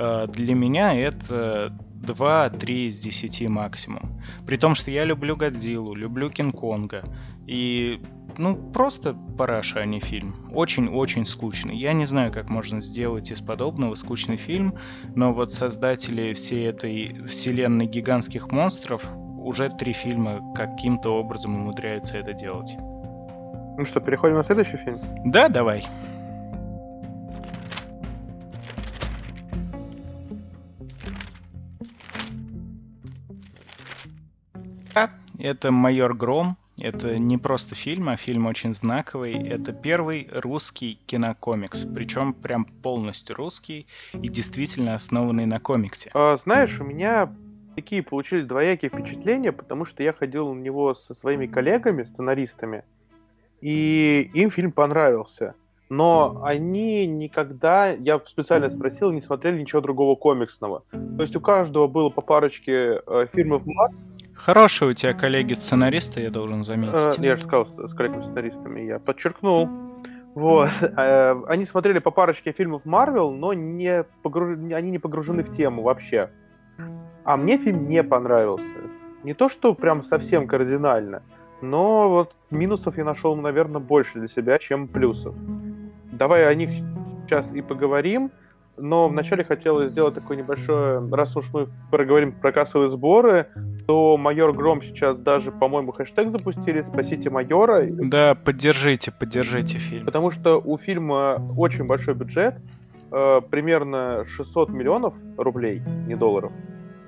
Э, для меня это 2-3 из 10 максимум. При том, что я люблю Годзиллу, люблю Кинг-Конга. И, ну, просто параша, а не фильм. Очень-очень скучный. Я не знаю, как можно сделать из подобного скучный фильм, но вот создатели всей этой вселенной гигантских монстров уже три фильма каким-то образом умудряются это делать. Ну что, переходим на следующий фильм? Да, давай. Это «Майор Гром». Это не просто фильм, а фильм очень знаковый. Это первый русский кинокомикс. Причем прям полностью русский и действительно основанный на комиксе. А, знаешь, у меня такие получились двоякие впечатления, потому что я ходил на него со своими коллегами, сценаристами, и им фильм понравился. Но они никогда, я специально спросил, не смотрели ничего другого комиксного. То есть у каждого было по парочке э, фильмов Хорошие у тебя коллеги-сценаристы, я должен заметить. Э, я же сказал, с коллегами-сценаристами, я подчеркнул. Вот. Э, они смотрели по парочке фильмов Марвел, но не погруж... они не погружены в тему вообще. А мне фильм не понравился. Не то, что прям совсем кардинально, но вот минусов я нашел, наверное, больше для себя, чем плюсов. Давай о них сейчас и поговорим но вначале хотелось сделать такое небольшое, раз уж мы проговорим про кассовые сборы, то майор Гром сейчас даже, по-моему, хэштег запустили «Спасите майора». Да, поддержите, поддержите фильм. Потому что у фильма очень большой бюджет, э, примерно 600 миллионов рублей, не долларов.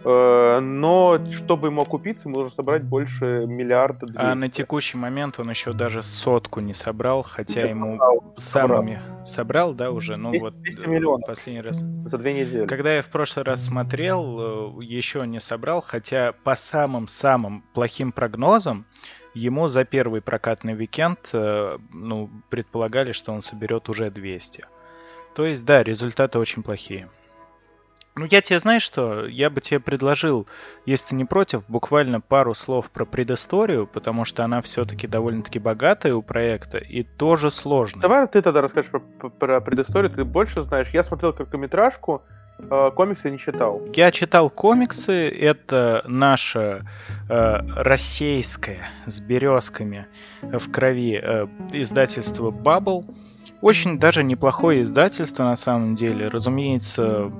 Э, но чтобы ему окупиться, ему нужно собрать больше миллиарда. 200. А на текущий момент он еще даже сотку не собрал, хотя ему собрал, самыми собрал. собрал, да, уже, ну 200, вот 200 миллионов последний раз. За две недели. Когда я в прошлый раз смотрел, э, еще не собрал, хотя по самым-самым плохим прогнозам ему за первый прокатный уикенд, э, ну, предполагали, что он соберет уже 200. То есть, да, результаты очень плохие. Ну, я тебе, знаешь что, я бы тебе предложил, если ты не против, буквально пару слов про предысторию, потому что она все-таки довольно-таки богатая у проекта и тоже сложная. Давай ты тогда расскажешь про, про предысторию, ты больше знаешь. Я смотрел короткометражку, э, комиксы не читал. Я читал комиксы, это наша э, российская с березками в крови э, издательство Bubble. Очень даже неплохое издательство на самом деле. Разумеется,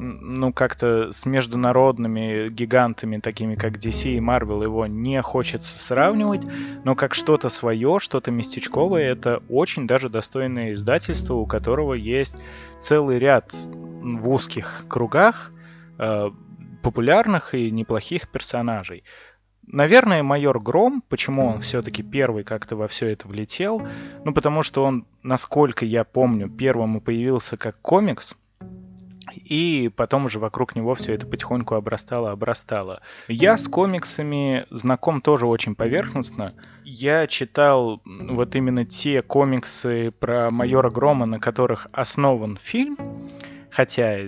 ну, как-то с международными гигантами, такими как DC и Marvel, его не хочется сравнивать, но как что-то свое, что-то местечковое, это очень даже достойное издательство, у которого есть целый ряд в узких кругах э, популярных и неплохих персонажей. Наверное, майор Гром, почему он все-таки первый как-то во все это влетел, ну потому что он, насколько я помню, первым и появился как комикс, и потом уже вокруг него все это потихоньку обрастало, обрастало. Я с комиксами знаком тоже очень поверхностно. Я читал вот именно те комиксы про майора Грома, на которых основан фильм, хотя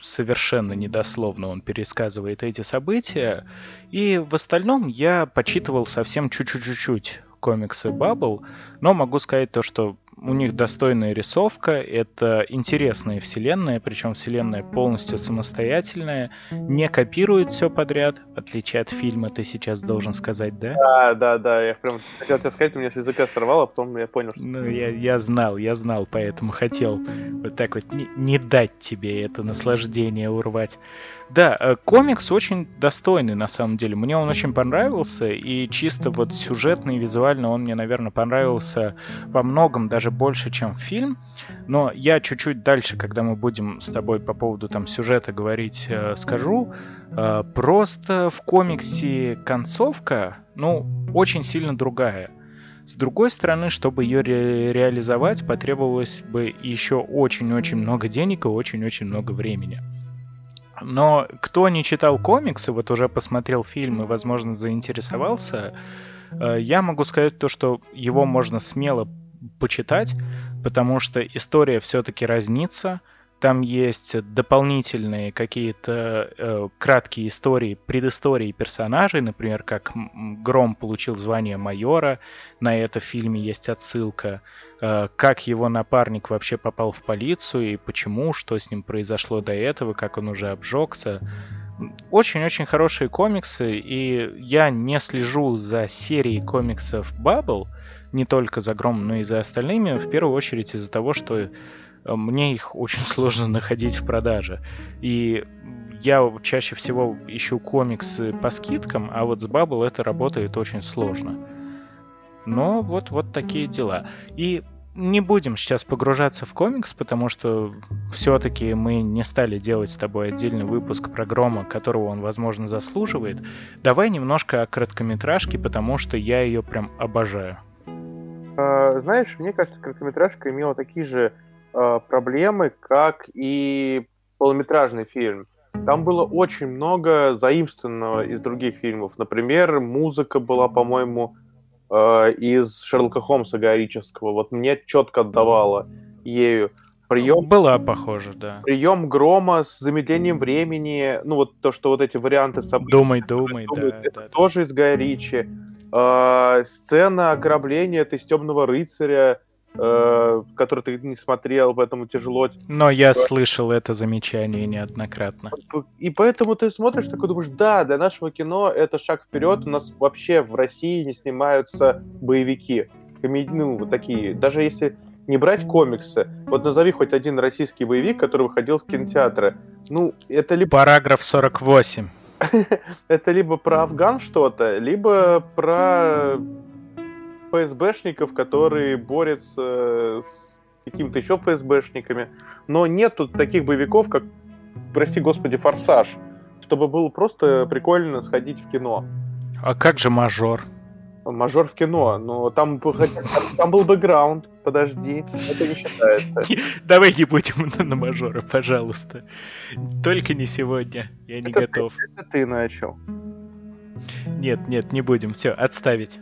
совершенно недословно он пересказывает эти события. И в остальном я почитывал совсем чуть-чуть-чуть комиксы Bubble, но могу сказать то, что у них достойная рисовка, это интересная вселенная, причем вселенная полностью самостоятельная, не копирует все подряд, в отличие от фильма, ты сейчас должен сказать, да? Да, да, да, я прям хотел тебе сказать, у меня с языка сорвало, а потом я понял, что... Ну, я, я знал, я знал, поэтому хотел вот так вот не, не дать тебе это наслаждение урвать. Да, э, комикс очень достойный на самом деле. Мне он очень понравился, и чисто вот сюжетно и визуально он мне, наверное, понравился во многом даже больше, чем фильм. Но я чуть-чуть дальше, когда мы будем с тобой по поводу там сюжета говорить, э, скажу. Э, просто в комиксе концовка, ну, очень сильно другая. С другой стороны, чтобы ее ре- реализовать, потребовалось бы еще очень-очень много денег и очень-очень много времени. Но кто не читал комиксы, вот уже посмотрел фильм и, возможно, заинтересовался, э, я могу сказать то, что его можно смело почитать, потому что история все-таки разнится. Там есть дополнительные какие-то э, краткие истории, предыстории персонажей, например, как Гром получил звание майора, на это в фильме есть отсылка, э, как его напарник вообще попал в полицию и почему, что с ним произошло до этого, как он уже обжегся. Очень-очень хорошие комиксы, и я не слежу за серией комиксов Bubble, не только за Гром, но и за остальными, в первую очередь из-за того, что Э, мне их <laughs> очень сложно находить в продаже. И я чаще всего ищу комиксы по скидкам, а вот с Bubble это работает очень сложно. Но вот, вот такие дела. И не будем сейчас погружаться в комикс, потому что все-таки мы не стали делать с тобой отдельный выпуск про Грома, которого он, возможно, заслуживает. Давай немножко о короткометражке, потому что я ее прям обожаю. А, знаешь, мне кажется, короткометражка имела такие же э, проблемы, как и полнометражный фильм. Там было очень много заимствованного из других фильмов. Например, музыка была, по-моему, э, из Шерлока Холмса Горического. Вот мне четко отдавала ею. Прием... Была похожа, да. Прием грома с замедлением времени. Ну, вот то, что вот эти варианты событий. Думай, думай, думают, да. Это да, тоже да. из Гая Ричи. Э, сцена ограбления, это из Темного рыцаря э, который ты не смотрел, поэтому тяжело. Но я слышал это замечание неоднократно. И поэтому ты смотришь такой, думаешь, да, для нашего кино это шаг вперед. У нас вообще в России не снимаются боевики. Комед... Ну, вот такие. Даже если не брать комиксы, вот назови хоть один российский боевик, который выходил в кинотеатры. Ну, это либо... Параграф 48. <laughs> это либо про Афган что-то, либо про ФСБшников, которые борются с какими-то еще ФСБшниками. Но нет тут таких боевиков, как, прости господи, «Форсаж», чтобы было просто прикольно сходить в кино. А как же «Мажор»? Мажор в кино, но там, там был бэкграунд, подожди, это не считается. Давай не будем на, на мажора, пожалуйста. Только не сегодня, я не это готов. Ты, это ты начал. Нет, нет, не будем, все, отставить.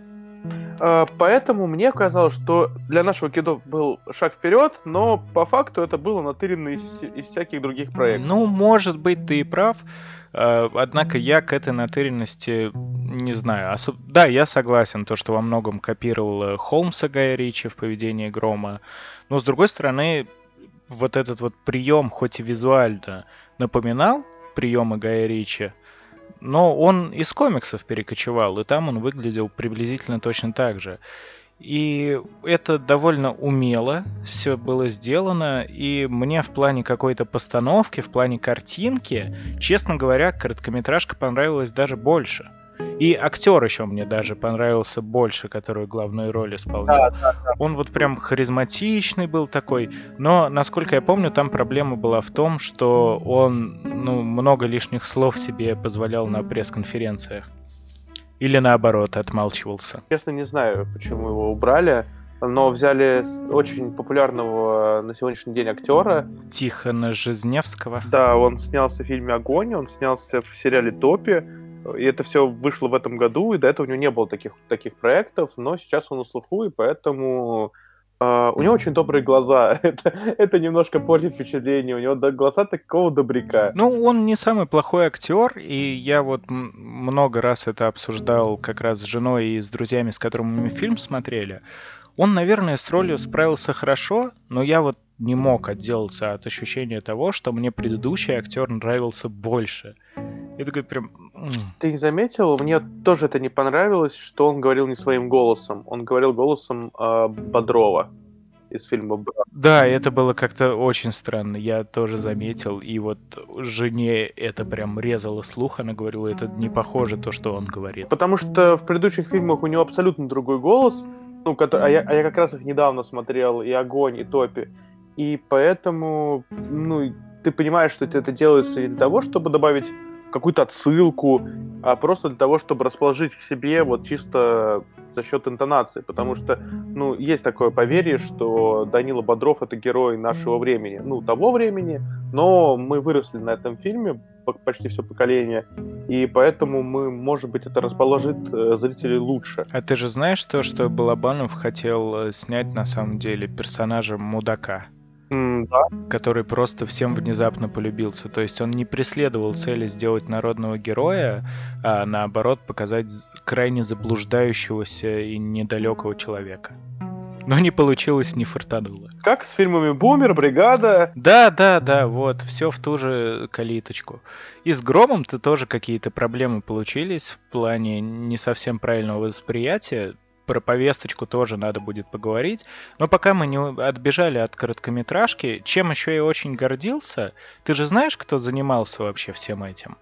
А, поэтому мне казалось, что для нашего кино был шаг вперед, но по факту это было натырено из, из всяких других проектов. Ну, может быть, ты и прав. А, однако я к этой натыренности не знаю. Особ... Да, я согласен, то, что во многом копировал Холмса Гая Ричи в поведении Грома. Но, с другой стороны, вот этот вот прием, хоть и визуально напоминал приемы Гая Ричи, но он из комиксов перекочевал, и там он выглядел приблизительно точно так же. И это довольно умело все было сделано, и мне в плане какой-то постановки, в плане картинки, честно говоря, короткометражка понравилась даже больше. И актер еще мне даже понравился больше, который главную роль исполнял. Да, да, да. Он вот прям харизматичный был такой, но, насколько я помню, там проблема была в том, что он ну, много лишних слов себе позволял на пресс-конференциях. Или наоборот, отмалчивался. Честно, не знаю, почему его убрали но взяли очень популярного на сегодняшний день актера. Тихона Жизневского. Да, он снялся в фильме «Огонь», он снялся в сериале «Топи», и это все вышло в этом году, и до этого у него не было таких, таких проектов, но сейчас он на слуху, и поэтому Uh, у него очень добрые глаза. <laughs> это, это немножко портит впечатление. У него глаза такого добряка. Ну, он не самый плохой актер, и я вот много раз это обсуждал как раз с женой и с друзьями, с которыми мы фильм смотрели. Он, наверное, с ролью справился хорошо, но я вот не мог отделаться от ощущения того, что мне предыдущий актер нравился больше. Я такой прям... Ты не заметил? Мне тоже это не понравилось, что он говорил не своим голосом. Он говорил голосом э, Бодрова из фильма «Брат». Да, это было как-то очень странно, я тоже заметил. И вот жене это прям резало слух, она говорила, это не похоже то, что он говорит. Потому что в предыдущих фильмах у него абсолютно другой голос, ну, который, а, я, а я как раз их недавно смотрел, и «Огонь», и «Топи». И поэтому, ну, ты понимаешь, что это делается не для того, чтобы добавить какую-то отсылку, а просто для того, чтобы расположить к себе вот чисто за счет интонации, потому что, ну, есть такое поверье, что Данила Бодров это герой нашего времени, ну, того времени, но мы выросли на этом фильме, по- почти все поколение, и поэтому мы, может быть, это расположит э, зрителей лучше. А ты же знаешь то, что Балабанов хотел э, снять на самом деле персонажа мудака? Да, который просто всем внезапно полюбился. То есть он не преследовал цели сделать народного героя, а наоборот показать крайне заблуждающегося и недалекого человека. Но не получилось, не фартануло. как с фильмами «Бумер», «Бригада», Да, да, да, вот, все в ту же калиточку. И с Громом-то тоже какие-то проблемы получились в плане не совсем правильного восприятия. Про повесточку тоже надо будет поговорить. Но пока мы не отбежали от короткометражки, чем еще я очень гордился, ты же знаешь, кто занимался вообще всем этим?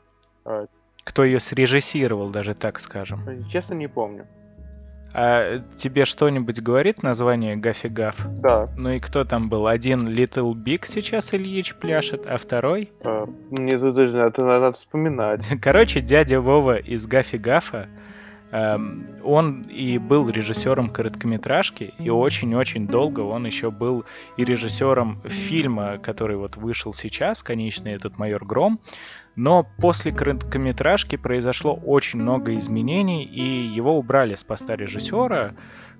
А. Кто ее срежиссировал, даже так скажем. честно не помню. А тебе что-нибудь говорит название Гаффи Гаф? Да, Ну и кто там был? Один Little Big сейчас Ильич пляшет, а второй? э, мне тут даже надо, надо вспоминать. <laughs> Короче, дядя Вова из Гаффи Гафа, он и был режиссером короткометражки, и очень-очень долго он еще был и режиссером фильма, который вот вышел сейчас, конечный этот «Майор Гром». Но после короткометражки произошло очень много изменений, и его убрали с поста режиссера.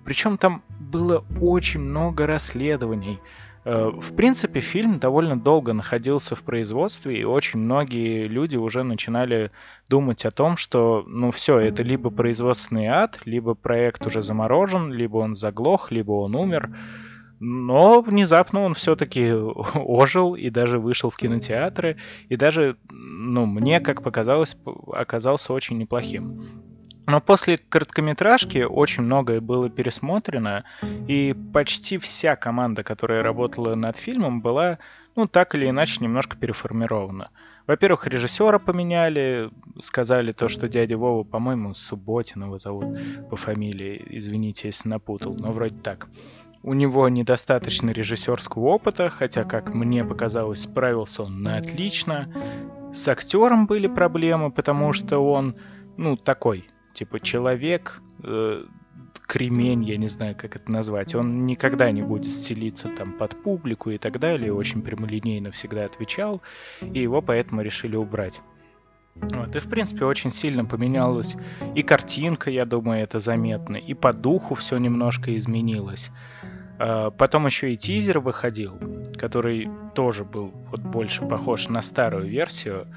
Причем там было очень много расследований. Э, В принципе, фильм довольно долго находился в производстве, и очень многие люди уже начинали думать о том, что, ну все, это либо производственный ад, либо проект уже заморожен, либо он заглох, либо он умер. Но внезапно он все-таки <laughs> ожил и даже вышел в кинотеатры, и даже, ну, мне, как показалось, оказался очень неплохим. Но после короткометражки очень многое было пересмотрено, и почти вся команда, которая работала над фильмом, была, ну, так или иначе, немножко переформирована. Во-первых, режиссера поменяли, сказали то, что дядя Вова, по-моему, Субботин его зовут по фамилии, извините, если напутал, но вроде так. У него недостаточно режиссерского опыта, хотя, как мне показалось, справился он на отлично. С актером были проблемы, потому что он, ну, такой, типа, человек, э, кремень, я не знаю, как это назвать. Он никогда не будет стелиться там под публику и так далее. Очень прямолинейно всегда отвечал, и его поэтому решили убрать. Вот, и, в принципе, очень сильно поменялась и картинка, я думаю, это заметно, и по духу все немножко изменилось. А, Потом еще и тизер выходил, который тоже был вот больше похож на старую версию.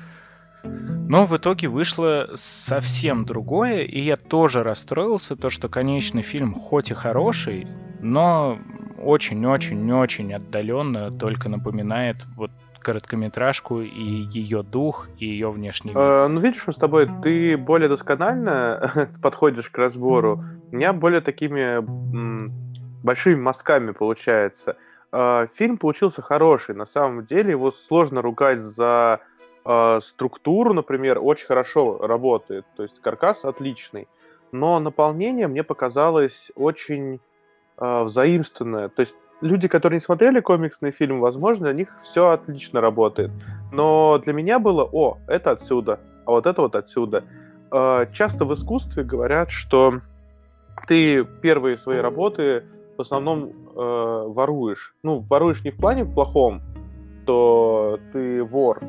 Но в итоге вышло совсем другое, и я тоже расстроился, то что конечный фильм хоть и хороший, но очень-очень-очень отдаленно только напоминает вот короткометражку и ее дух, и ее внешний вид. Э, ну, видишь, мы с тобой, ты более досконально <laughs> подходишь к разбору. У меня более такими м, большими мазками получается. Э, фильм получился хороший. На самом деле его сложно ругать за э, структуру, например, очень хорошо работает. То есть каркас отличный. Но наполнение мне показалось очень э, взаимственное. То есть люди, которые не смотрели комиксный фильм, возможно, для них все отлично работает. Но для меня было, о, это отсюда, а вот это вот отсюда. Э, Часто в искусстве говорят, что ты первые свои работы в основном э, воруешь. Ну, воруешь не в плане плохом, то ты вор,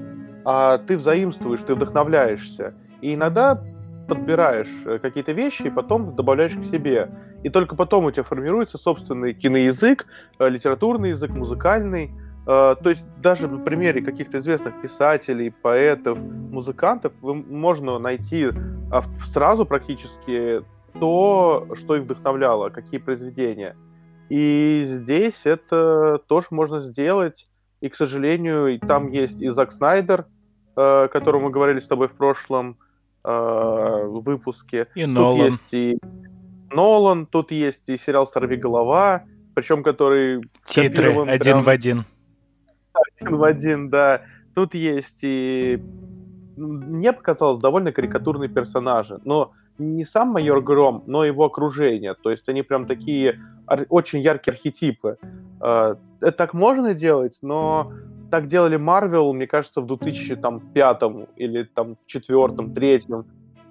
а ты взаимствуешь, ты вдохновляешься. И иногда подбираешь э, какие-то вещи и потом добавляешь к себе. И только потом у тебя формируется собственный киноязык, э, литературный язык, музыкальный. Э, То есть даже на примере каких-то известных писателей, поэтов, музыкантов можно найти а, сразу практически то, что их вдохновляло, какие произведения. И здесь это тоже можно сделать. И, к сожалению, там есть и Зак Снайдер, о котором мы говорили с тобой в прошлом э, выпуске. И Тут Нолан. есть и Нолан, тут есть и сериал «Сорви голова», причем который Титры один прям в один. один в один, да. Тут есть и... Мне показалось довольно карикатурные персонажи, но не сам майор Гром, но его окружение. То есть они прям такие очень яркие архетипы. Э, Это так можно делать, но так делали Марвел, мне кажется, в 2005 или там в четвертом, третьем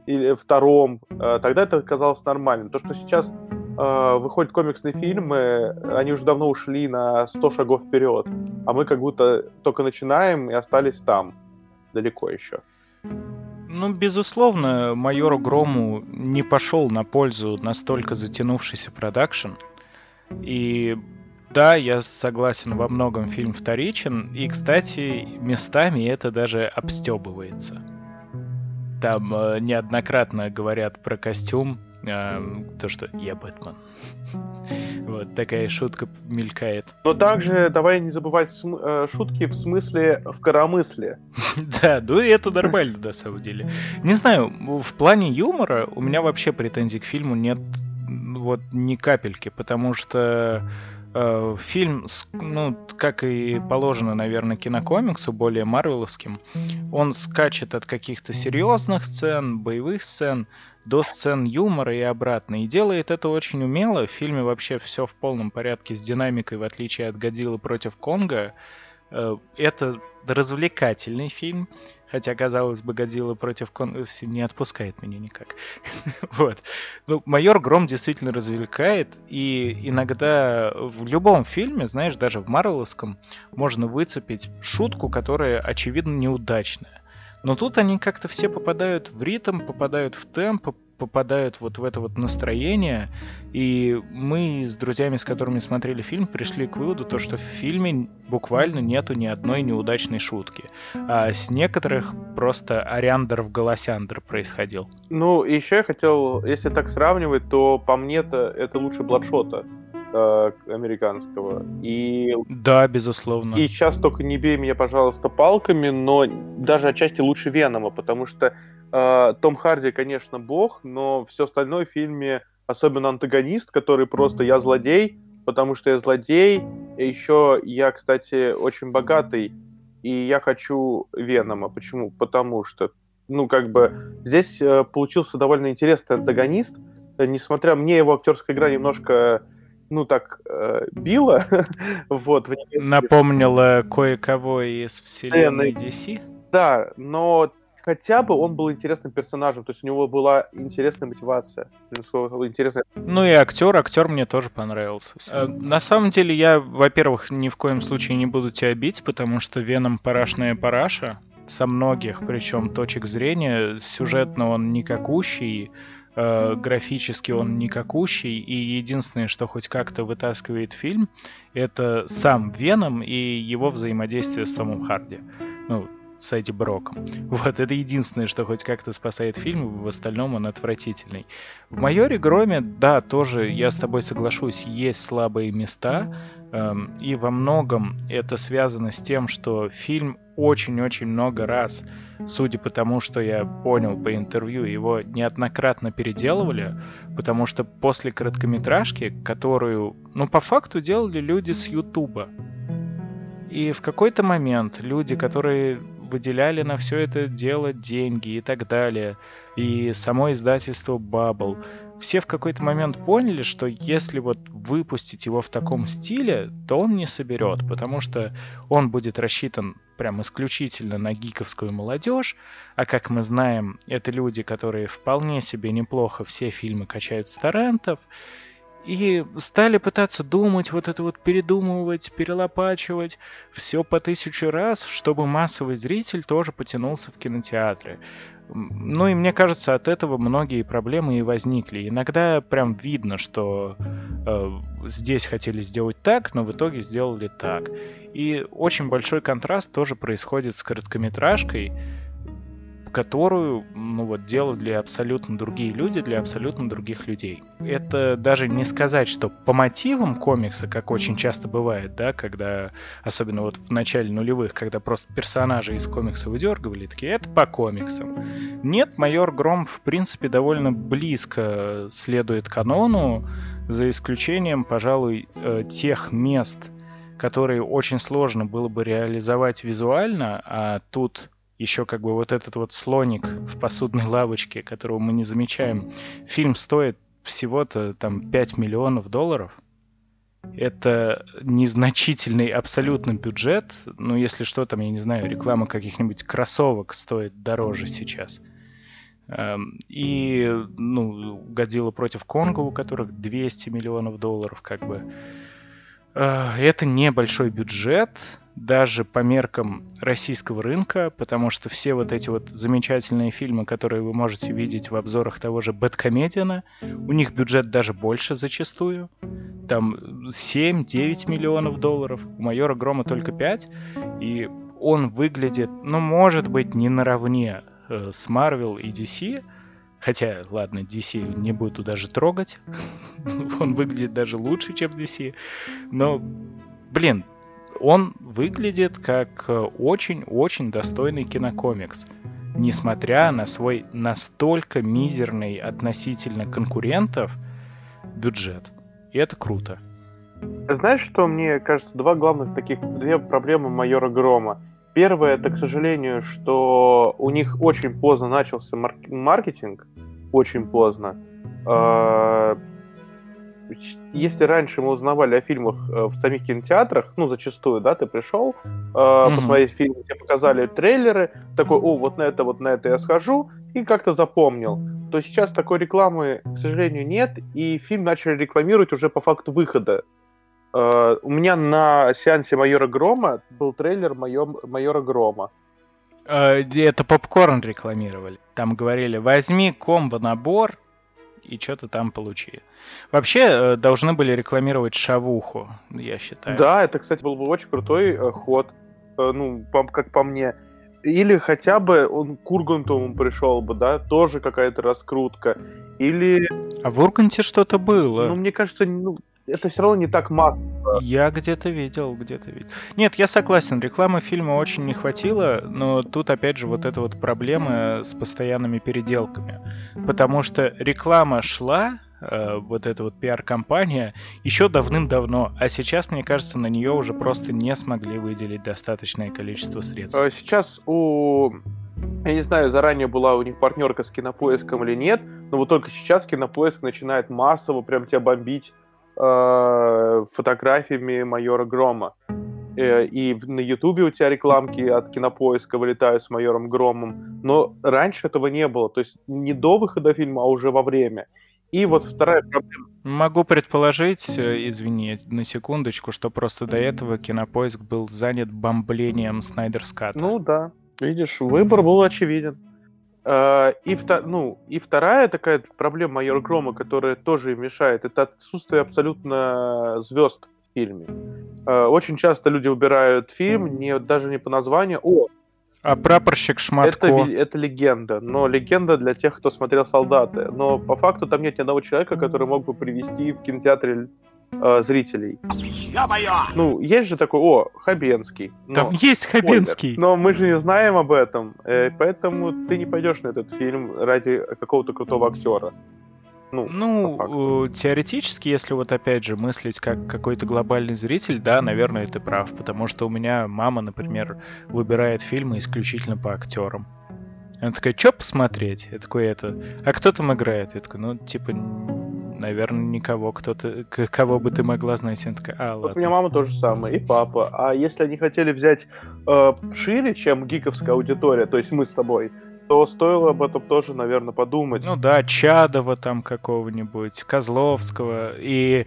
или втором. Э, Тогда это казалось нормальным. То, что сейчас э, выходят комиксные фильмы, они уже давно ушли на 100 шагов вперед а мы как будто только начинаем и остались там далеко еще. Ну, безусловно, майору Грому не пошел на пользу настолько затянувшийся продакшн. И да, я согласен, во многом фильм вторичен. И, кстати, местами это даже обстебывается. Там э, неоднократно говорят про костюм, э, то, что я Бэтмен. <laughs> Вот такая шутка мелькает. Но также давай не забывать см- э, шутки в смысле в коромысле. <laughs> Да, ну и это нормально на самом деле. Не знаю, в плане юмора у меня вообще претензий к фильму нет вот ни капельки, потому что фильм, с- ну, как и положено, наверное, кинокомиксу, более марвеловским, он скачет от каких-то серьезных сцен, боевых сцен, до сцен юмора и обратно. И делает это очень умело. В фильме вообще все в полном порядке с динамикой, в отличие от Годзиллы против Конга. Э, Это развлекательный фильм. Хотя, казалось бы, Годзилла против Конга не отпускает меня никак. <laughs> вот. Ну, майор Гром действительно развлекает, и иногда в любом фильме, знаешь, даже в Марвеловском, можно выцепить шутку, которая, очевидно, неудачная. Но тут они как-то все попадают в ритм, попадают в темп, попадают вот в это вот настроение. И мы с друзьями, с которыми смотрели фильм, пришли к выводу, то, что в фильме буквально нету ни одной неудачной шутки. А с некоторых просто ариандр в голосяндр происходил. Ну, еще я хотел, если так сравнивать, то по мне-то это лучше Бладшота э, американского. И Да, безусловно. И сейчас только не бей меня, пожалуйста, палками, но даже отчасти лучше Венома, потому что Том Харди, конечно, бог, но все остальное в фильме, особенно антагонист, который просто я злодей, потому что я злодей, и еще я, кстати, очень богатый, и я хочу Венома. Почему? Потому что, ну, как бы, здесь э, получился довольно интересный антагонист, Э, несмотря мне его актерская игра немножко ну так э, била, <laughs> вот. в Напомнила кое-кого из Вселенной. DC. Да, но хотя бы он был интересным персонажем, то есть у него была интересная мотивация, интересная. Ну и актер, актер мне тоже понравился. Э, На самом деле я, во-первых, ни в коем случае не буду тебя бить, потому что Веном парашная параша со многих, причем точек зрения. Сюжетно он никакущий, э, графически он никакущий, и единственное, что хоть как-то вытаскивает фильм, это сам Веном и его взаимодействие с Томом Харди. Ну, с Эдди Броком. Вот, это единственное, что хоть как-то спасает фильм, в остальном он отвратительный. В «Майоре Громе», да, тоже я с тобой соглашусь, есть слабые места, эм, и во многом это связано с тем, что фильм очень-очень много раз, судя по тому, что я понял по интервью, его неоднократно переделывали, потому что после короткометражки, которую, ну, по факту делали люди с Ютуба, и в какой-то момент люди, которые выделяли на все это дело деньги и так далее, и само издательство Bubble, все в какой-то момент поняли, что если вот выпустить его в таком стиле, то он не соберет, потому что он будет рассчитан прям исключительно на гиковскую молодежь, а как мы знаем, это люди, которые вполне себе неплохо все фильмы качают с торрентов, и стали пытаться думать, вот это вот передумывать, перелопачивать все по тысячу раз, чтобы массовый зритель тоже потянулся в кинотеатры. Ну и мне кажется, от этого многие проблемы и возникли. Иногда прям видно, что э, здесь хотели сделать так, но в итоге сделали так. И очень большой контраст тоже происходит с короткометражкой, которую, ну вот, делали абсолютно другие люди для абсолютно других людей. Это даже не сказать, что по мотивам комикса, как очень часто бывает, да, когда, особенно вот в начале нулевых, когда просто персонажи из комикса выдергивали, такие, это по комиксам. Нет, майор Гром, в принципе, довольно близко следует канону, за исключением, пожалуй, э, тех мест, которые очень сложно было бы реализовать визуально, а тут еще как бы вот этот вот слоник в посудной лавочке, которого мы не замечаем. Фильм стоит всего-то там 5 миллионов долларов. Это незначительный абсолютно бюджет. Ну, если что, там, я не знаю, реклама каких-нибудь кроссовок стоит дороже сейчас. Эм, И, ну, Годзилла против Конга, у которых 200 миллионов долларов, как бы. Э, Это небольшой бюджет, даже по меркам российского рынка, потому что все вот эти вот замечательные фильмы, которые вы можете видеть в обзорах того же Бэткомедиана, у них бюджет даже больше зачастую. Там 7-9 миллионов долларов, у Майора Грома только 5, и он выглядит, ну, может быть, не наравне э, с Marvel и DC, Хотя, ладно, DC не буду даже трогать. <laughs> он выглядит даже лучше, чем DC. Но, блин, он выглядит как э, очень-очень достойный кинокомикс. Несмотря на свой настолько мизерный относительно конкурентов бюджет. И это круто. Знаешь, что мне кажется, два главных таких, две проблемы майора Грома. Первое, это, к сожалению, что у них очень поздно начался маркетинг, очень поздно. А, если раньше мы узнавали о фильмах э, в самих кинотеатрах, ну, зачастую, да, ты пришел mm-hmm. посмотреть фильм, тебе показали трейлеры, такой, о, вот на это, вот на это я схожу, и как-то запомнил. То сейчас такой рекламы, к сожалению, нет, и фильм начали рекламировать уже по факту выхода. Uh, у меня на сеансе Майора Грома был трейлер Майора Грома. Uh, это попкорн рекламировали. Там говорили, возьми комбо-набор и что-то там получи. Вообще, uh, должны были рекламировать шавуху, я считаю. Да, это, кстати, был бы очень крутой э, ход, э, ну, как по мне. Или хотя бы он к Урганту пришел бы, да, тоже какая-то раскрутка. Или... А в Урганте что-то было. Ну, мне кажется, ну, это все равно не так массово. Я где-то видел, где-то видел. Нет, я согласен, рекламы фильма очень не хватило, но тут опять же вот эта вот проблема с постоянными переделками. Потому что реклама шла, э, вот эта вот пиар-компания, еще давным-давно, а сейчас, мне кажется, на нее уже просто не смогли выделить достаточное количество средств. Э, сейчас у я не знаю, заранее была у них партнерка с кинопоиском или нет, но вот только сейчас кинопоиск начинает массово прям тебя бомбить э, фотографиями майора Грома. Э, и на Ютубе у тебя рекламки от кинопоиска вылетают с майором Громом. Но раньше этого не было. То есть не до выхода фильма, а уже во время. И вот вторая проблема. Могу предположить, э, извини, на секундочку, что просто до этого кинопоиск был занят бомблением Снайдерската. Ну да. Видишь, выбор был очевиден. А, и, ну, и вторая такая проблема майора Грома, которая тоже мешает, это отсутствие абсолютно звезд в фильме. А, очень часто люди выбирают фильм не, даже не по названию. О, а прапорщик Шматко? Это, это легенда, но легенда для тех, кто смотрел «Солдаты». Но по факту там нет ни одного человека, который мог бы привести в кинотеатре э, зрителей. Ё-моё! Ну, есть же такой, о, Хабенский. Но, Там есть Хабенский. Спойлер. Но мы же не знаем об этом, э, поэтому ты не пойдешь на этот фильм ради какого-то крутого актера. Ну, ну теоретически, если вот опять же мыслить как какой-то глобальный зритель, да, наверное, ты прав, потому что у меня мама, например, выбирает фильмы исключительно по актерам. Она такая, что посмотреть? Я такой, это, а кто там играет? Я такой, ну, типа, наверное, никого, кто-то, кого бы ты могла знать. Она такая, а, ладно. У меня мама тоже самое, и папа. А если они хотели взять э, шире, чем гиковская аудитория, то есть мы с тобой, то стоило об этом тоже, наверное, подумать. Ну да, Чадова там какого-нибудь, Козловского и...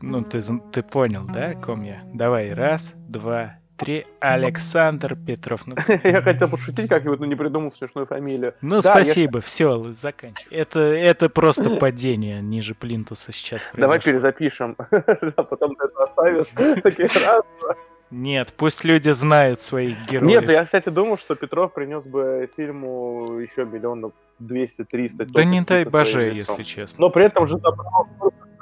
Ну, ты, ты понял, да, ком я? Давай, раз, два, три. Александр Петров. Ну, <laughs> я хотел пошутить как-нибудь, но не придумал смешную фамилию. Ну, да, спасибо, я... все, заканчивай. Это, это просто <laughs> падение ниже плинтуса сейчас произошло. Давай перезапишем, <laughs> потом ты это оставишь. Такие раз, нет, пусть люди знают своих героев. Нет, я, кстати, думал, что Петров принес бы фильму еще миллионов 200-300. Да не дай боже, если честно. Но при этом же забрал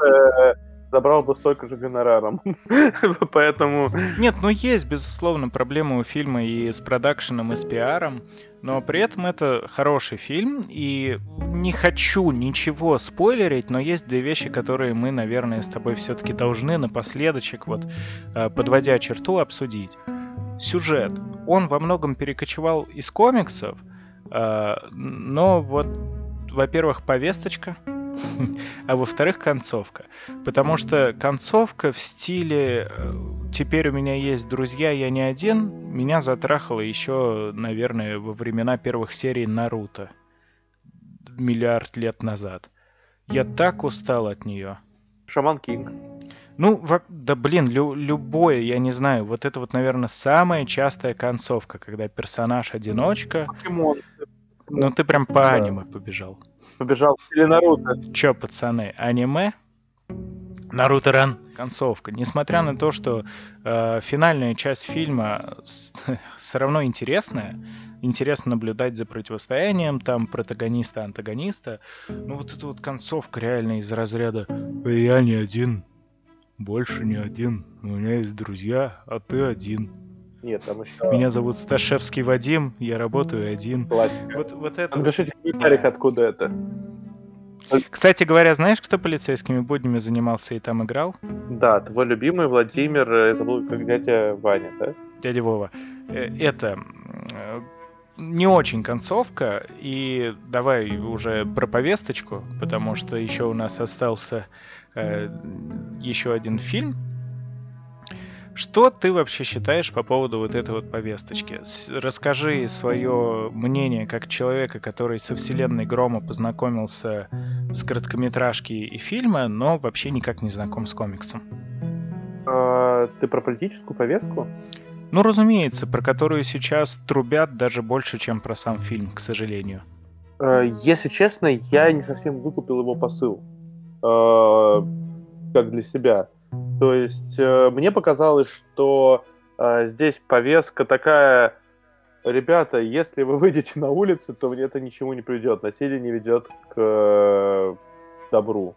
э, забрал бы столько же гонораром. <laughs> Поэтому... Нет, ну есть, безусловно, проблемы у фильма и с продакшеном, и с пиаром, но при этом это хороший фильм, и не хочу ничего спойлерить, но есть две вещи, которые мы, наверное, с тобой все-таки должны напоследочек, вот, э, подводя черту, обсудить. Сюжет. Он во многом перекочевал из комиксов, э, но вот, во-первых, повесточка, <laughs> а во-вторых, концовка. Потому что концовка в стиле э, «теперь у меня есть друзья, я не один» меня затрахало еще, наверное, во времена первых серий Наруто. Миллиард лет назад. Я так устал от нее. Шаман Кинг. Ну, во- да блин, лю- любое, я не знаю, вот это вот, наверное, самая частая концовка, когда персонаж одиночка. Покемон. Ну, ты прям по Да. аниме побежал. Побежал или Наруто. Чё, пацаны, аниме? Наруто Ран. Концовка. Несмотря на то, что э, финальная часть фильма <laughs> все равно интересная, интересно наблюдать за противостоянием там протагониста-антагониста, ну вот эта вот концовка реально из разряда «Я не один, больше не один, у меня есть друзья, а ты один. Нет, там еще Меня зовут Сташевский Вадим, я работаю один». классика. Вот, вот это... Напишите в комментариях, откуда это. Кстати говоря, знаешь, кто полицейскими буднями занимался и там играл? Да, твой любимый Владимир, э, это был как дядя Ваня, да? дядя Вова, э, это э, не очень концовка, и давай уже про повесточку, потому что еще у нас остался э, еще один фильм. Что ты вообще считаешь по поводу вот этой вот повесточки? Расскажи свое мнение как человека, который со вселенной Грома познакомился с короткометражки и фильма, но вообще никак не знаком с комиксом. А, ты про политическую повестку? Ну, разумеется, про которую сейчас трубят даже больше, чем про сам фильм, к сожалению. Э, Если честно, я не совсем выкупил его посыл. Э, Как для себя. То есть э, мне показалось, что э, здесь повестка такая... Ребята, если вы выйдете на улицу, то это ничему не приведет. Насилие не ведет к э, добру.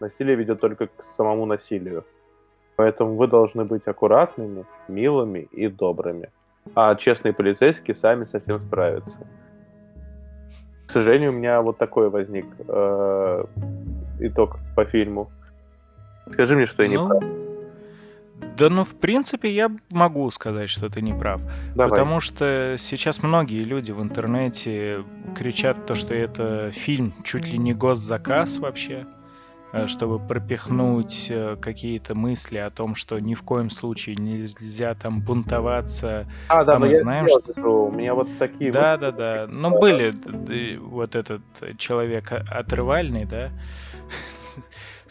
Насилие ведет только к самому насилию. Поэтому вы должны быть аккуратными, милыми и добрыми. А честные полицейские сами совсем справятся. К сожалению, у меня вот такой возник э, итог по фильму. Скажи мне, что я не Ну, прав. Да ну, в принципе, я могу сказать, что ты не прав. Давай. Потому что сейчас многие люди в интернете кричат то, что это фильм чуть ли не госзаказ вообще, э, чтобы пропихнуть э, какие-то мысли о том, что ни в коем случае нельзя там бунтоваться. а, да, а но мы я знаем, сделал что-. У меня вот такие Да, мысли. да, да. Ну, были д- вот этот э, человек отрывальный, да, <laughs>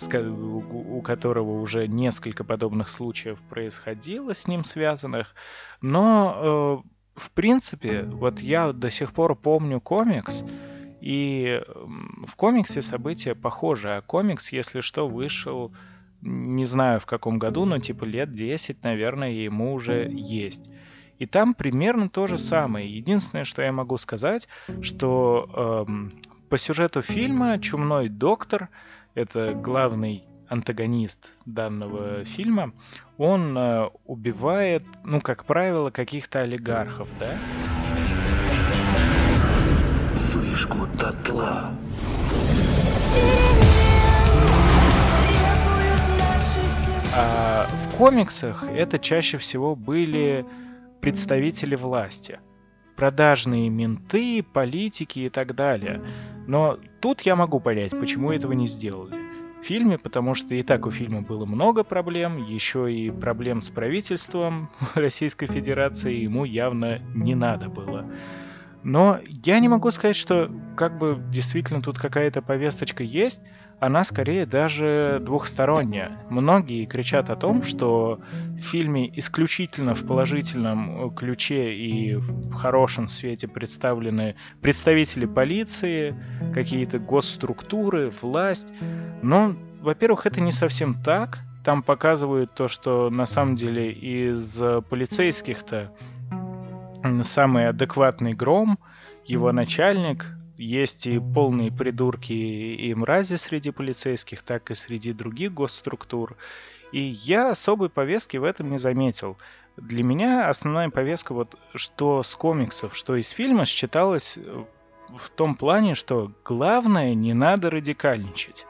у которого уже несколько подобных случаев происходило с ним связанных. Но, э, в принципе, вот я до сих пор помню комикс, и в комиксе события похожи. А комикс, если что, вышел, не знаю в каком году, но типа лет 10, наверное, ему уже есть. И там примерно то же самое. Единственное, что я могу сказать, что эм, по сюжету фильма Чумной доктор, это главный антагонист данного фильма, он э, убивает, ну, как правило, каких-то олигархов, да? Выжгут дотла. А в комиксах это чаще всего были представители власти. Продажные менты, политики и так далее. Но тут я могу понять, почему этого не сделали. В фильме, потому что и так у фильма было много проблем, еще и проблем с правительством <laughs> Российской Федерации ему явно не надо было. Но я не могу сказать, что как бы действительно тут какая-то повесточка есть, она скорее даже двухсторонняя. Многие кричат о том, что в фильме исключительно в положительном э, ключе и в хорошем свете представлены представители полиции, какие-то госструктуры, власть. Но, во-первых, это не совсем так. Там показывают то, что на самом деле из э, полицейских-то самый адекватный гром, его начальник, есть и полные придурки и мрази среди полицейских, так и среди других госструктур. И я особой повестки в этом не заметил. Для меня основная повестка, вот что с комиксов, что из фильма, считалась э, в том плане, что главное не надо радикальничать.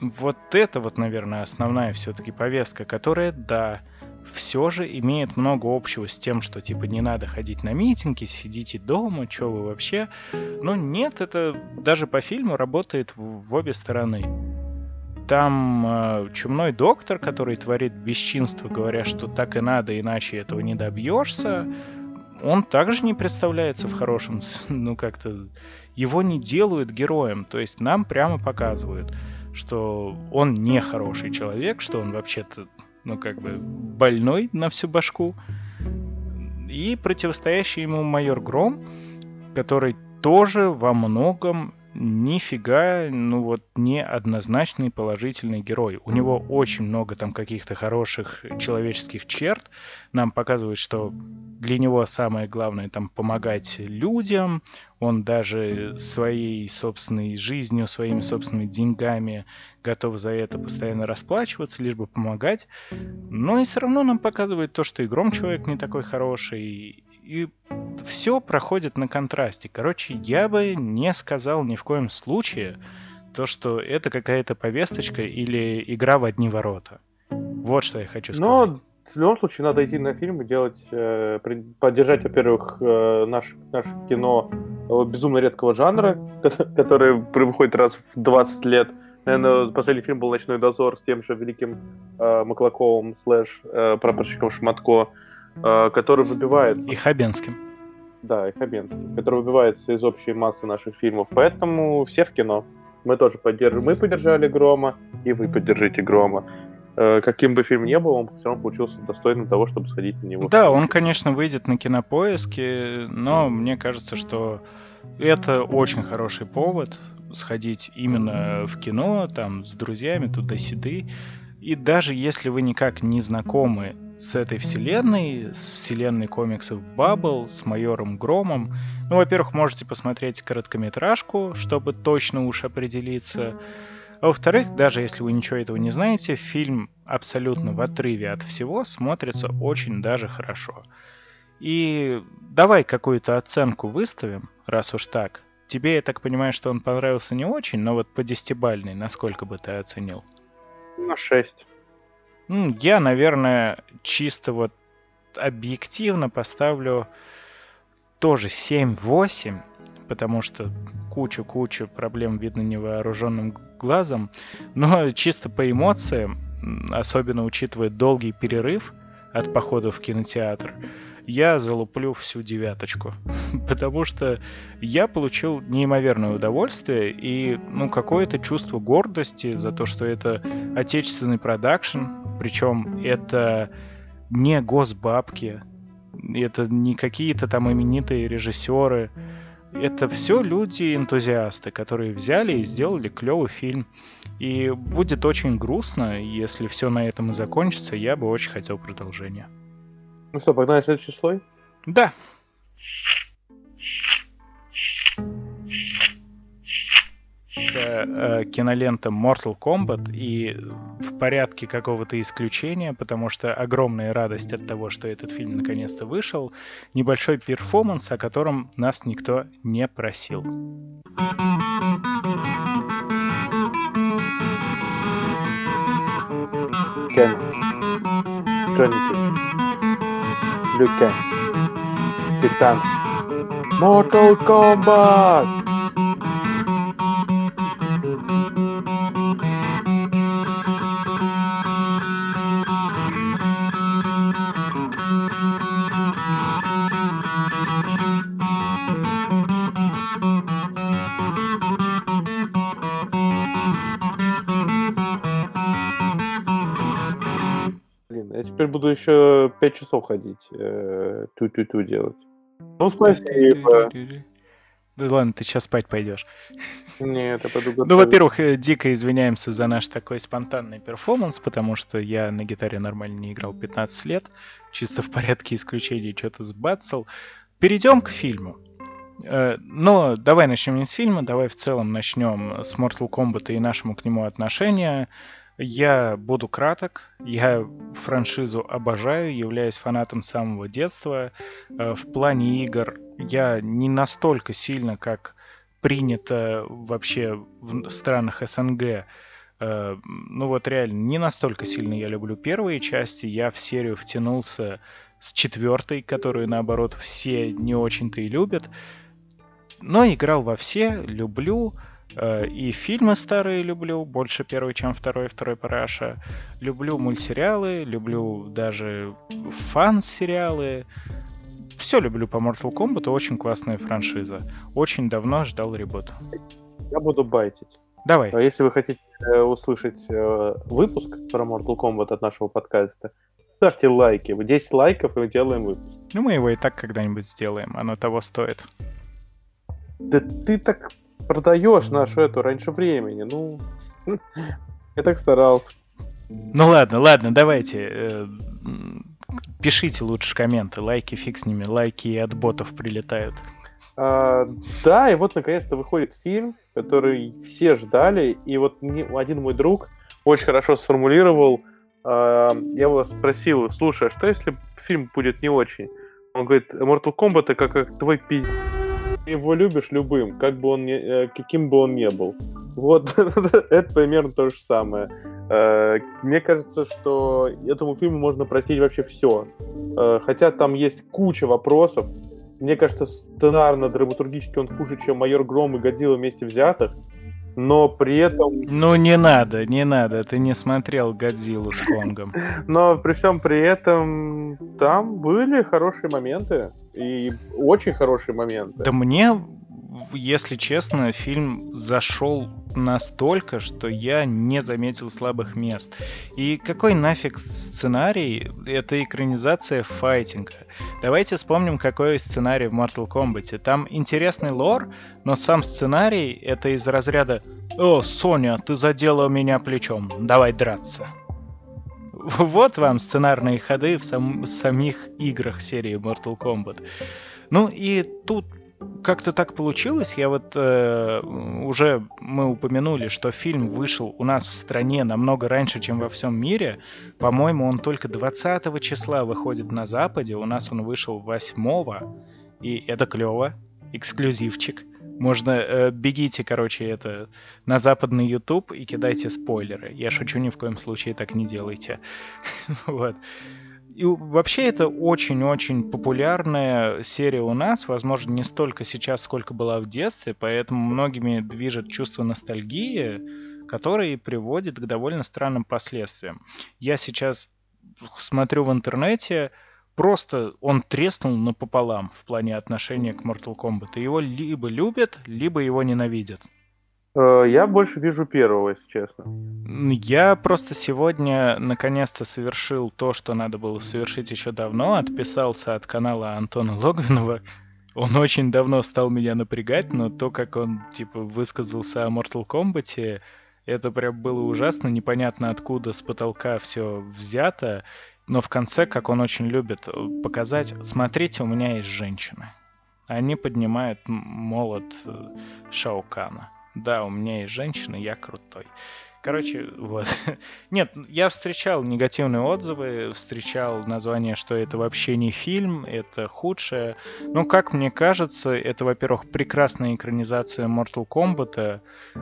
Вот это вот, наверное, основная все-таки повестка, которая, да, все же имеет много общего с тем, что типа не надо ходить на митинги, сидите дома, что вы вообще. Но нет, это даже по фильму работает в, в обе стороны. Там э, чумной доктор, который творит бесчинство, говоря, что так и надо, иначе этого не добьешься, он также не представляется в хорошем, ну как-то, его не делают героем, то есть нам прямо показывают, что он не хороший человек, что он вообще-то, ну, как бы, больной на всю башку. И противостоящий ему майор Гром, который тоже во многом нифига, ну вот, не однозначный положительный герой. У него очень много там каких-то хороших человеческих черт. Нам показывают, что для него самое главное там помогать людям. Он даже своей собственной жизнью, своими собственными деньгами готов за это постоянно расплачиваться, лишь бы помогать. Но и все равно нам показывает то, что и Гром человек не такой хороший, и все проходит на контрасте. Короче, я бы не сказал ни в коем случае то, что это какая-то повесточка или игра в одни ворота. Вот что я хочу сказать. Но в любом случае надо идти на фильм и делать, э, поддержать, во-первых, э, наш, наше кино э, безумно редкого жанра, который выходит раз в 20 лет. Наверное, последний фильм был «Ночной дозор» с тем же великим э, Маклаковым слэш э, прапорщиком Шматко, который выбивается. И Хабенским. Да, и Хабенский, который выбивается из общей массы наших фильмов. Поэтому все в кино. Мы тоже поддерживаем. Мы поддержали Грома, и вы поддержите Грома. Э, Каким бы фильм ни был, он все равно получился достойным того, чтобы сходить на него. Да, он, конечно, выйдет на кинопоиске, но мне кажется, что это очень хороший повод сходить именно в кино, там, с друзьями, туда-сюды. И даже если вы никак не знакомы с этой вселенной, с вселенной комиксов Баббл, с майором Громом, ну, во-первых, можете посмотреть короткометражку, чтобы точно уж определиться. А во-вторых, даже если вы ничего этого не знаете, фильм абсолютно в отрыве от всего смотрится очень даже хорошо. И давай какую-то оценку выставим, раз уж так. Тебе, я так понимаю, что он понравился не очень, но вот по десятибальной, насколько бы ты оценил? На 6. Ну, я, наверное, чисто вот объективно поставлю тоже 7-8, потому что кучу-кучу проблем видно невооруженным глазом, но чисто по эмоциям, особенно учитывая долгий перерыв от похода в кинотеатр, я залуплю всю девяточку. <laughs> Потому что я получил неимоверное удовольствие и ну, какое-то чувство гордости за то, что это отечественный продакшн, причем это не госбабки, это не какие-то там именитые режиссеры, это все люди-энтузиасты, которые взяли и сделали клевый фильм. И будет очень грустно, если все на этом и закончится, я бы очень хотел продолжения. Ну что, погнали следующий слой? Да. Это э, кинолента Mortal Kombat и в порядке какого-то исключения, потому что огромная радость от того, что этот фильм наконец-то вышел, небольшой перформанс, о котором нас никто не просил. Кен. Джонни Кейдж. Люк Кен. Титан. Mortal Kombat! Еще 5 часов ходить, э, ту-ту-ту делать. Ну, спасибо. Да ладно, ты сейчас спать пойдешь. Нет, я пойду Ну, во-первых, э, дико извиняемся за наш такой спонтанный перформанс, потому что я на гитаре нормально не играл 15 лет, чисто в порядке исключений что-то сбацал. Перейдем к фильму. Э, Но давай начнем не с фильма, давай в целом начнем с Mortal Kombat и нашему к нему отношения. Я буду краток. Я франшизу обожаю, являюсь фанатом с самого детства. Э, В плане игр я не настолько сильно, как принято вообще в странах СНГ. Э, Ну вот реально, не настолько сильно я люблю первые части. Я в серию втянулся с четвертой, которую, наоборот, все не очень-то и любят. Но играл во все, люблю. Э, И фильмы старые люблю, больше первый, чем второй, второй параша. Люблю мультсериалы, люблю даже фан-сериалы. Все люблю по Mortal Kombat, очень классная франшиза. Очень давно ждал ребут. Я буду байтить. Давай. А если вы хотите э, услышать э, выпуск про Mortal Kombat от нашего подкаста, ставьте лайки. 10 лайков, и мы делаем выпуск. Ну, мы его и так когда-нибудь сделаем. Оно того стоит. Да ты так продаешь нашу эту раньше времени. Ну, <laughs> я так старался. Ну ладно, ладно, давайте. э, Пишите лучше комменты. Лайки фиг с ними. Лайки и от ботов прилетают. А, да, и вот наконец-то выходит фильм, который все ждали, и вот мне один мой друг очень хорошо сформулировал. а, я его спросил, слушай, а что если фильм будет не очень? Он говорит, Mortal Kombat это как, как твой пиздец. Ты его любишь любым, как бы он не, э, каким бы он ни был. Вот, <laughs> это примерно то же самое. Э, Мне кажется, что этому фильму можно простить вообще все. Хотя там есть куча вопросов, мне кажется, сценарно, драматургически он хуже, чем Майор Гром и Годзилла вместе взятых, но при этом, Ну не надо, не надо. Ты не смотрел Годзиллу с Конгом. <laughs> но при всем при этом там были хорошие моменты и очень хорошие моменты. Да мне, если честно, фильм зашел настолько, что я не заметил слабых мест. И какой нафиг сценарий? Это экранизация файтинга. Давайте вспомним, какой сценарий в Mortal Kombat. Там интересный лор, но сам сценарий это из разряда «О, Соня, ты задела меня плечом, давай драться». Вот вам сценарные ходы в сам- самих играх серии Mortal Kombat. Ну и тут как-то так получилось. Я вот э, уже мы упомянули, что фильм вышел у нас в стране намного раньше, чем во всем мире. По-моему, он только 20 числа выходит на Западе. У нас он вышел 8 и это клево. Эксклюзивчик. Можно э, бегите, короче, это на западный YouTube и кидайте спойлеры. Я шучу, ни в коем случае так не делайте. <laughs> Вот. И вообще это очень-очень популярная серия у нас, возможно, не столько сейчас, сколько была в детстве, поэтому многими движет чувство ностальгии, которое приводит к довольно странным последствиям. Я сейчас смотрю в интернете, просто он треснул напополам в плане отношения к Mortal Kombat. И его либо любят, либо его ненавидят. Э, Я больше вижу первого, если честно. Я просто сегодня наконец-то совершил то, что надо было совершить еще давно. Отписался от канала Антона Логвинова. Он очень давно стал меня напрягать, но то, как он, типа, высказался о Mortal Kombat, это прям было ужасно. Непонятно, откуда с потолка все взято. Но в конце, как он очень любит показать, смотрите, у меня есть женщина. Они поднимают молот э, Шаукана. Да, у меня есть женщина, я крутой. Короче, вот. <laughs> Нет, я встречал негативные отзывы, встречал название, что это вообще не фильм, это худшее. Но, как мне кажется, это, во-первых, прекрасная экранизация Mortal Kombat,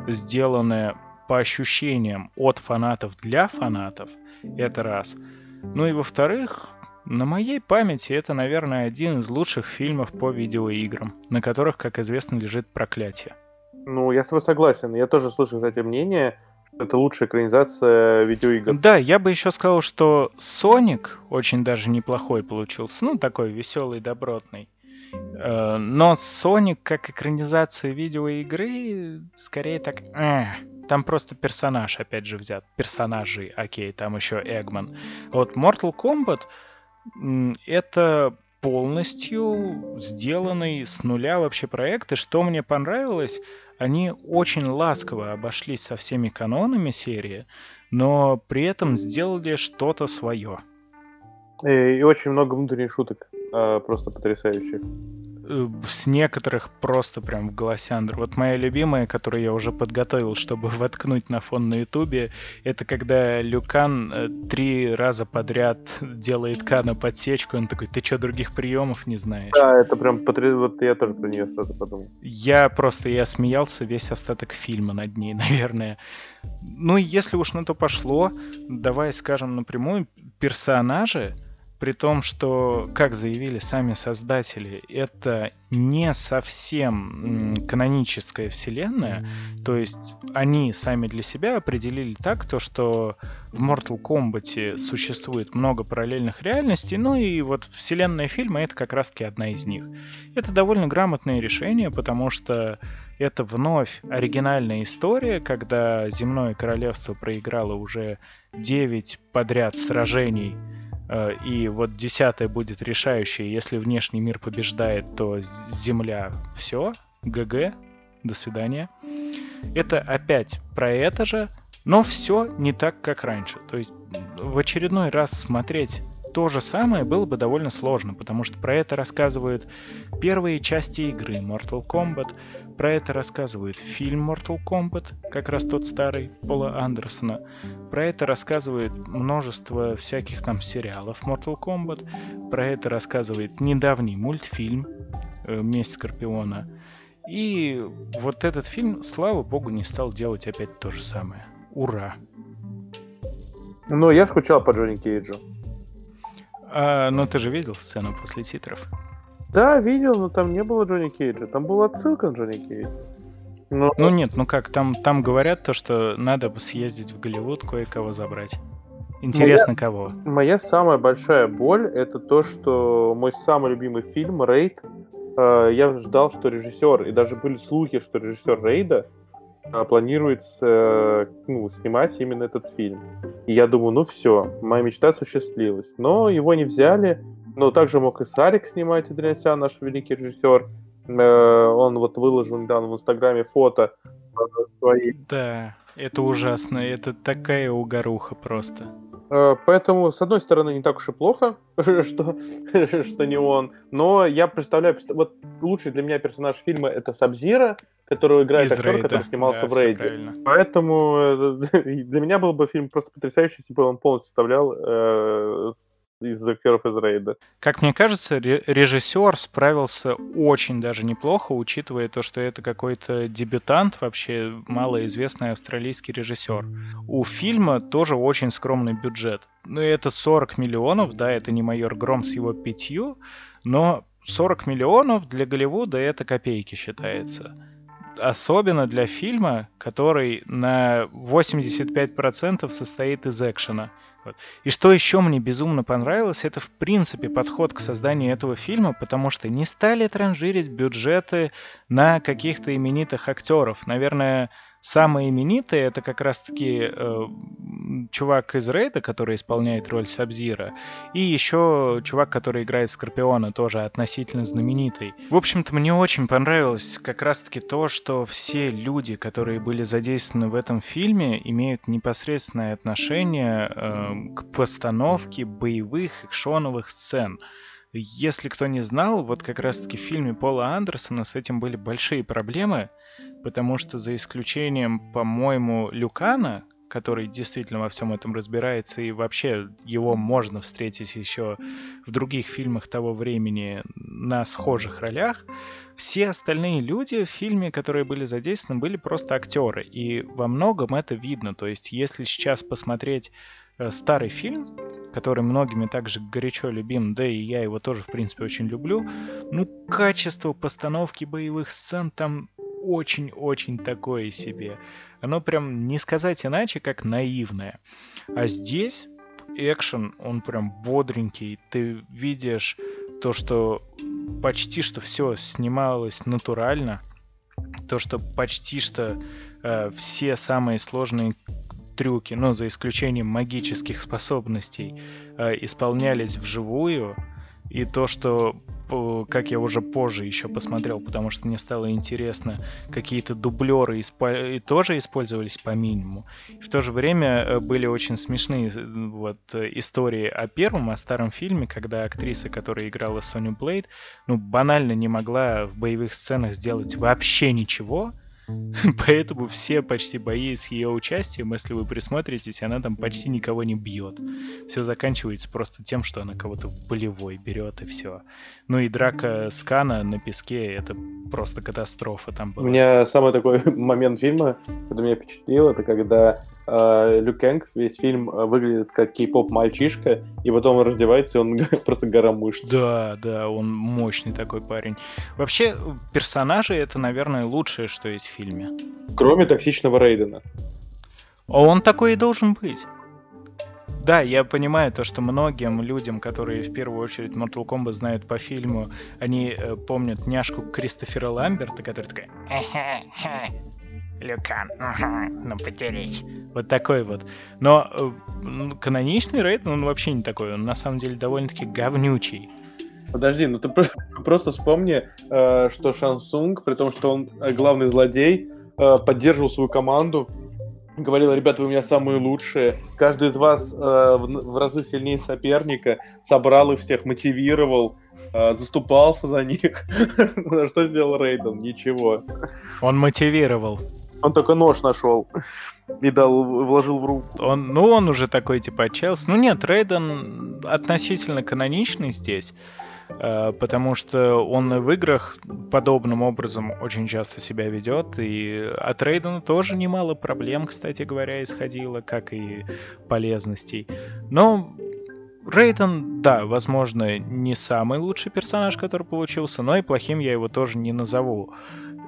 сделанная по ощущениям от фанатов для фанатов. Это раз. Ну и во-вторых, на моей памяти это, наверное, один из лучших фильмов по видеоиграм, на которых, как известно, лежит проклятие. Ну, я с тобой согласен. Я тоже слышу, кстати, мнение, что это лучшая экранизация видеоигр. Да, я бы еще сказал, что Соник очень даже неплохой получился. Ну, такой веселый, добротный. Э, Но Соник как экранизация видеоигры скорее так... Там просто персонаж, опять же, взят. Персонажи, окей, там еще Эгман. Вот Mortal Kombat это полностью сделанный с нуля вообще проект. И что мне понравилось, они очень ласково обошлись со всеми канонами серии, но при этом сделали что-то свое. И, и очень много внутренних шуток, э, просто потрясающих. Э, С некоторых просто прям в голосяндр. Вот моя любимая, которую я уже подготовил, чтобы <laughs> воткнуть на фон на ютубе, это когда Люкан э, три раза подряд делает Кана подсечку, он такой, ты что, других приемов не знаешь? Да, это прям потрясающе. Вот я тоже про нее сразу подумал. Я просто, я смеялся весь остаток фильма над ней, <laughs> наверное. Ну и если уж на то пошло, давай скажем напрямую, персонажи при том, что, как заявили сами создатели, это не совсем каноническая вселенная, то есть они сами для себя определили так, то, что в Mortal Kombat существует много параллельных реальностей, ну и вот вселенная фильма это как раз-таки одна из них. Это довольно грамотное решение, потому что это вновь оригинальная история, когда Земное Королевство проиграло уже 9 подряд сражений и вот десятое будет решающее. Если внешний мир побеждает, то Земля все, ГГ, до свидания. Это опять про это же, но все не так, как раньше. То есть в очередной раз смотреть то же самое было бы довольно сложно, потому что про это рассказывают первые части игры Mortal Kombat, про это рассказывает фильм Mortal Kombat, как раз тот старый Пола Андерсона, про это рассказывает множество всяких там сериалов Mortal Kombat, про это рассказывает недавний мультфильм э, «Месть Скорпиона», и вот этот фильм, слава богу, не стал делать опять то же самое. Ура! Ну, я скучал по Джонни Кейджу. А, но ты же видел сцену после титров? Да, видел, но там не было Джонни Кейджа. Там была отсылка на Джонни Кейдж. Но... Ну нет, ну как, там, там говорят то, что надо бы съездить в Голливуд, кое-кого забрать. Интересно, моя, кого? Моя самая большая боль это то, что мой самый любимый фильм Рейд. Э, я ждал, что режиссер, и даже были слухи, что режиссер Рейда э, планируется э, ну, снимать именно этот фильм. И я думаю, ну все, моя мечта осуществилась. Но его не взяли. Но также мог и Сарик снимать, Адриансян, наш великий режиссер. Э, он вот выложил недавно в Инстаграме фото свои. Да, это ужасно. Это такая угоруха просто. Э, поэтому, с одной стороны, не так уж и плохо, <laughs> что, что не он. Но я представляю, вот лучший для меня персонаж фильма это Сабзира, которого играет Из актер, Рейда. который снимался да, в Рейде. Поэтому э, <laughs> для меня был бы фильм просто потрясающий, если бы он полностью составлял э, из актеров из Рейда. Как мне кажется, режиссер справился очень даже неплохо, учитывая то, что это какой-то дебютант, вообще малоизвестный австралийский режиссер. У фильма тоже очень скромный бюджет. Ну, это 40 миллионов, да, это не майор Гром с его пятью, но 40 миллионов для Голливуда это копейки считается особенно для фильма, который на 85% состоит из экшена. Вот. И что еще мне безумно понравилось, это в принципе подход к созданию этого фильма, потому что не стали транжирить бюджеты на каких-то именитых актеров. Наверное, Самый именитый это как раз-таки э, чувак из Рейда, который исполняет роль Сабзира, и еще чувак, который играет Скорпиона, тоже относительно знаменитый. В общем-то, мне очень понравилось как раз-таки то, что все люди, которые были задействованы в этом фильме, имеют непосредственное отношение э, к постановке боевых экшоновых сцен. Если кто не знал, вот как раз-таки в фильме Пола Андерсона с этим были большие проблемы, потому что за исключением, по-моему, Люкана, который действительно во всем этом разбирается, и вообще его можно встретить еще в других фильмах того времени на схожих ролях, все остальные люди в фильме, которые были задействованы, были просто актеры. И во многом это видно. То есть, если сейчас посмотреть э, старый фильм, который многими также горячо любим, да и я его тоже, в принципе, очень люблю, ну, качество постановки боевых сцен там очень-очень такое себе. Оно прям не сказать иначе, как наивное. А здесь экшен, он прям бодренький. Ты видишь то, что почти что все снималось натурально. То, что почти что э, все самые сложные трюки, ну, за исключением магических способностей, э, исполнялись вживую. И то, что как я уже позже еще посмотрел, потому что мне стало интересно, какие-то дублеры исп... тоже использовались по минимуму. в то же время э, были очень смешные э, вот, истории о первом, о старом фильме, когда актриса, которая играла Соню Блейд, ну, банально не могла в боевых сценах сделать вообще ничего, <laughs> Поэтому все почти бои с ее участием, если вы присмотритесь, она там почти никого не бьет. Все заканчивается просто тем, что она кого-то в болевой берет и все. Ну и драка с Кана на песке это просто катастрофа там была. У меня самый такой <laughs> момент фильма, который меня впечатлил, это когда Лю Кэнг весь фильм э, выглядит как кей-поп мальчишка, и потом он раздевается, и он <laughs> просто гора мышц. Да, да, он мощный такой парень. Вообще, персонажи это, наверное, лучшее, что есть в фильме. Кроме токсичного Рейдена. А он такой и должен быть. Да, я понимаю то, что многим людям, которые в первую очередь Mortal Kombat знают по фильму, они э, помнят няшку Кристофера Ламберта, которая такая Люкан, ну потереть. Вот такой вот. Но э, ну, каноничный рейд, он вообще не такой. Он на самом деле довольно-таки говнючий. Подожди, ну ты про- <laughs> просто вспомни, э, что Шансунг, при том, что он э, главный злодей, э, поддерживал свою команду, говорил, ребята, вы у меня самые лучшие. Каждый из вас э, в, в разы сильнее соперника, собрал их всех, мотивировал, э, заступался за них. <laughs> Ну, Что сделал Рейден? Ничего. Он мотивировал. Он только нож нашел и дал, вложил в руку. Он, ну, он уже такой, типа, отчаялся. Ну, нет, Рейден относительно каноничный здесь, э, потому что он в играх подобным образом очень часто себя ведет, и от Рейдена тоже немало проблем, кстати говоря, исходило, как и полезностей. Но Рейден, да, возможно, не самый лучший персонаж, который получился, но и плохим я его тоже не назову.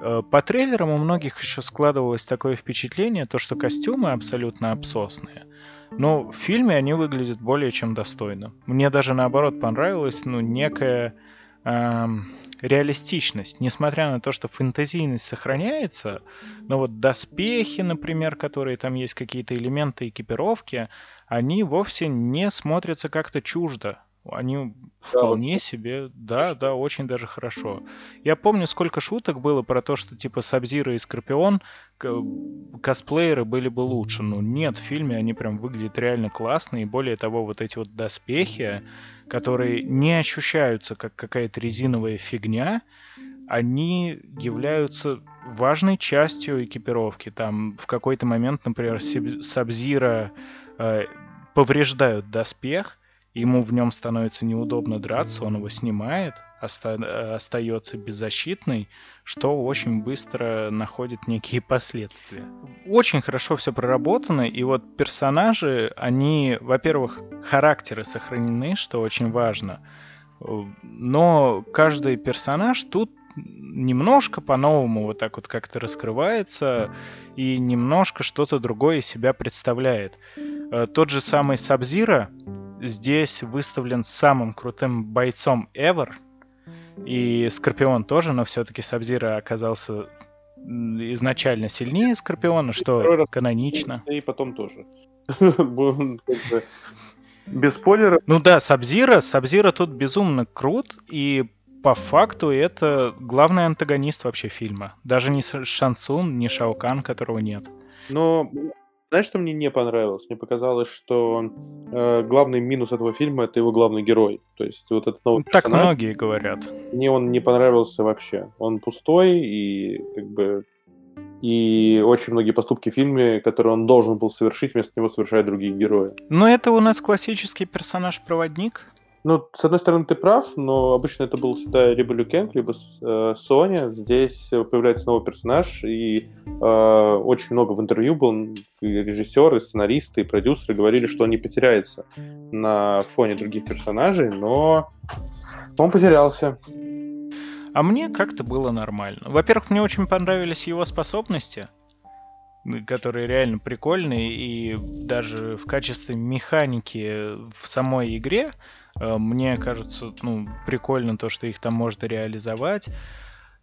Э, По трейлерам у многих еще складывалось такое впечатление, то что костюмы абсолютно обсосные. Но в фильме они выглядят более чем достойно. Мне даже наоборот понравилась, ну, некая эм, реалистичность. Несмотря на то, что фэнтезийность сохраняется, но вот доспехи, например, которые там есть какие-то элементы экипировки, они вовсе не смотрятся как-то чуждо. Они вполне себе, да, да, очень даже хорошо. Я помню, сколько шуток было про то, что типа Сабзира и Скорпион косплееры были бы лучше. Ну нет, в фильме они прям выглядят реально классно, и более того, вот эти вот доспехи, которые не ощущаются как какая-то резиновая фигня, они являются важной частью экипировки. Там в какой-то момент, например, Сабзира э, повреждают доспех, ему в нем становится неудобно драться, он его снимает, оста- э, остается беззащитный, что очень быстро находит некие последствия. Очень хорошо все проработано, и вот персонажи, они, во-первых, характеры сохранены, что очень важно, Э, но каждый персонаж тут немножко по-новому вот так вот как-то раскрывается и немножко что-то другое себя представляет. Э, Тот же самый Сабзира здесь выставлен самым крутым бойцом ever, и Скорпион тоже, но все-таки Сабзира оказался изначально сильнее Скорпиона, что раз. канонично. И потом тоже. <laughs> Бы, Без спойлеров. Ну да, Сабзира, Сабзира тут безумно крут, и по факту это главный антагонист вообще фильма. Даже не Шансун, не Шаокан, которого нет. Но знаешь, что мне не понравилось? Мне показалось, что э, главный минус этого фильма это его главный герой. То есть вот этот новый Ну, Так персонаж, многие говорят. мне он не понравился вообще. Он пустой и как бы и очень многие поступки в фильме, которые он должен был совершить, вместо него совершают другие герои. Но это у нас классический персонаж-проводник. Ну, с одной стороны, ты прав, но обычно это был всегда либо Лю Кэнг, либо э, Соня. Здесь появляется новый персонаж, и э, очень много в интервью был, и режиссеры, сценаристы и продюсеры говорили, что он не потеряется на фоне других персонажей, но он потерялся. А мне как-то было нормально. Во-первых, мне очень понравились его способности, которые реально прикольные, и даже в качестве механики в самой игре мне кажется, ну, прикольно то, что их там можно реализовать.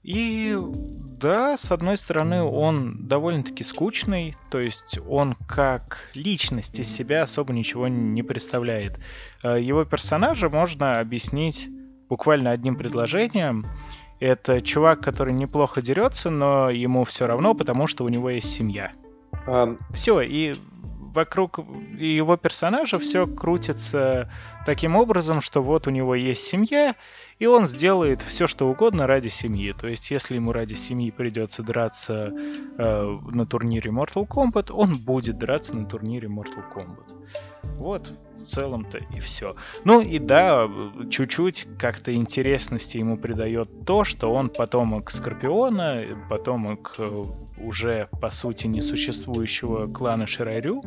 И да, с одной стороны, он довольно-таки скучный, то есть он как личность из себя особо ничего не представляет. Э, Его персонажа можно объяснить буквально одним предложением. Это чувак, который неплохо дерется, но ему все равно, потому что у него есть семья. А, Все, и вокруг его персонажа все крутится таким образом, что вот у него есть семья, и он сделает все, что угодно ради семьи. То есть, если ему ради семьи придется драться э, на турнире Mortal Kombat, он будет драться на турнире Mortal Kombat. Вот, в целом-то и все. Ну и да, чуть-чуть как-то интересности ему придает то, что он потомок Скорпиона, потомок э, уже, по сути, несуществующего клана Ширарю.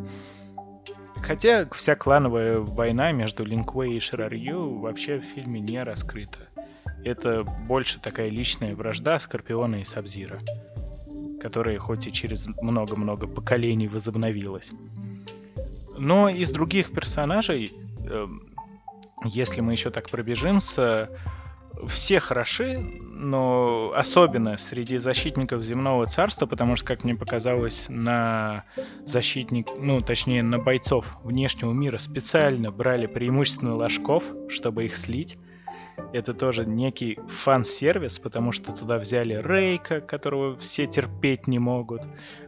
Хотя вся клановая война между Линквей и Ширарью вообще в фильме не раскрыта. Это больше такая личная вражда Скорпиона и Сабзира, которая хоть и через много-много поколений возобновилась. Но из других персонажей, э, если мы еще так пробежимся, все хороши, но особенно среди защитников земного царства, потому что, как мне показалось, на защитник, ну, точнее, на бойцов внешнего мира специально брали преимущественно ложков, чтобы их слить. Это тоже некий фан-сервис, потому что туда взяли Рейка, которого все терпеть не могут,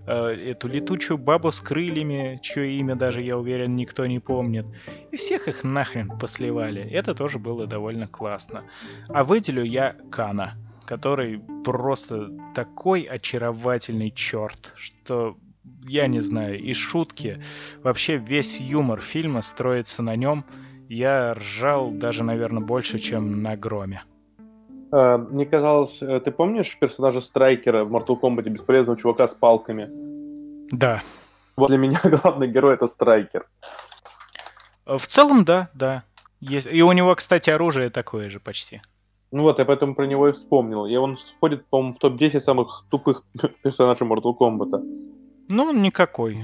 э, эту летучую бабу с крыльями, чье имя даже, я уверен, никто не помнит. И всех их нахрен посливали. Это тоже было довольно классно. А выделю я Кана, который просто такой очаровательный черт, что я не знаю, и шутки, вообще весь юмор фильма строится на нем — я ржал даже, наверное, больше, чем на Громе. А, мне казалось, э, ты помнишь персонажа Страйкера в Mortal Kombat, бесполезного чувака с палками? Да. Вот для меня <laughs> главный герой это Страйкер. В целом, да, да. Есть. И у него, кстати, оружие такое же почти. Ну вот, я поэтому про него и вспомнил. И он входит, по-моему, в топ-10 самых тупых <laughs> персонажей Mortal Kombat. Ну, никакой.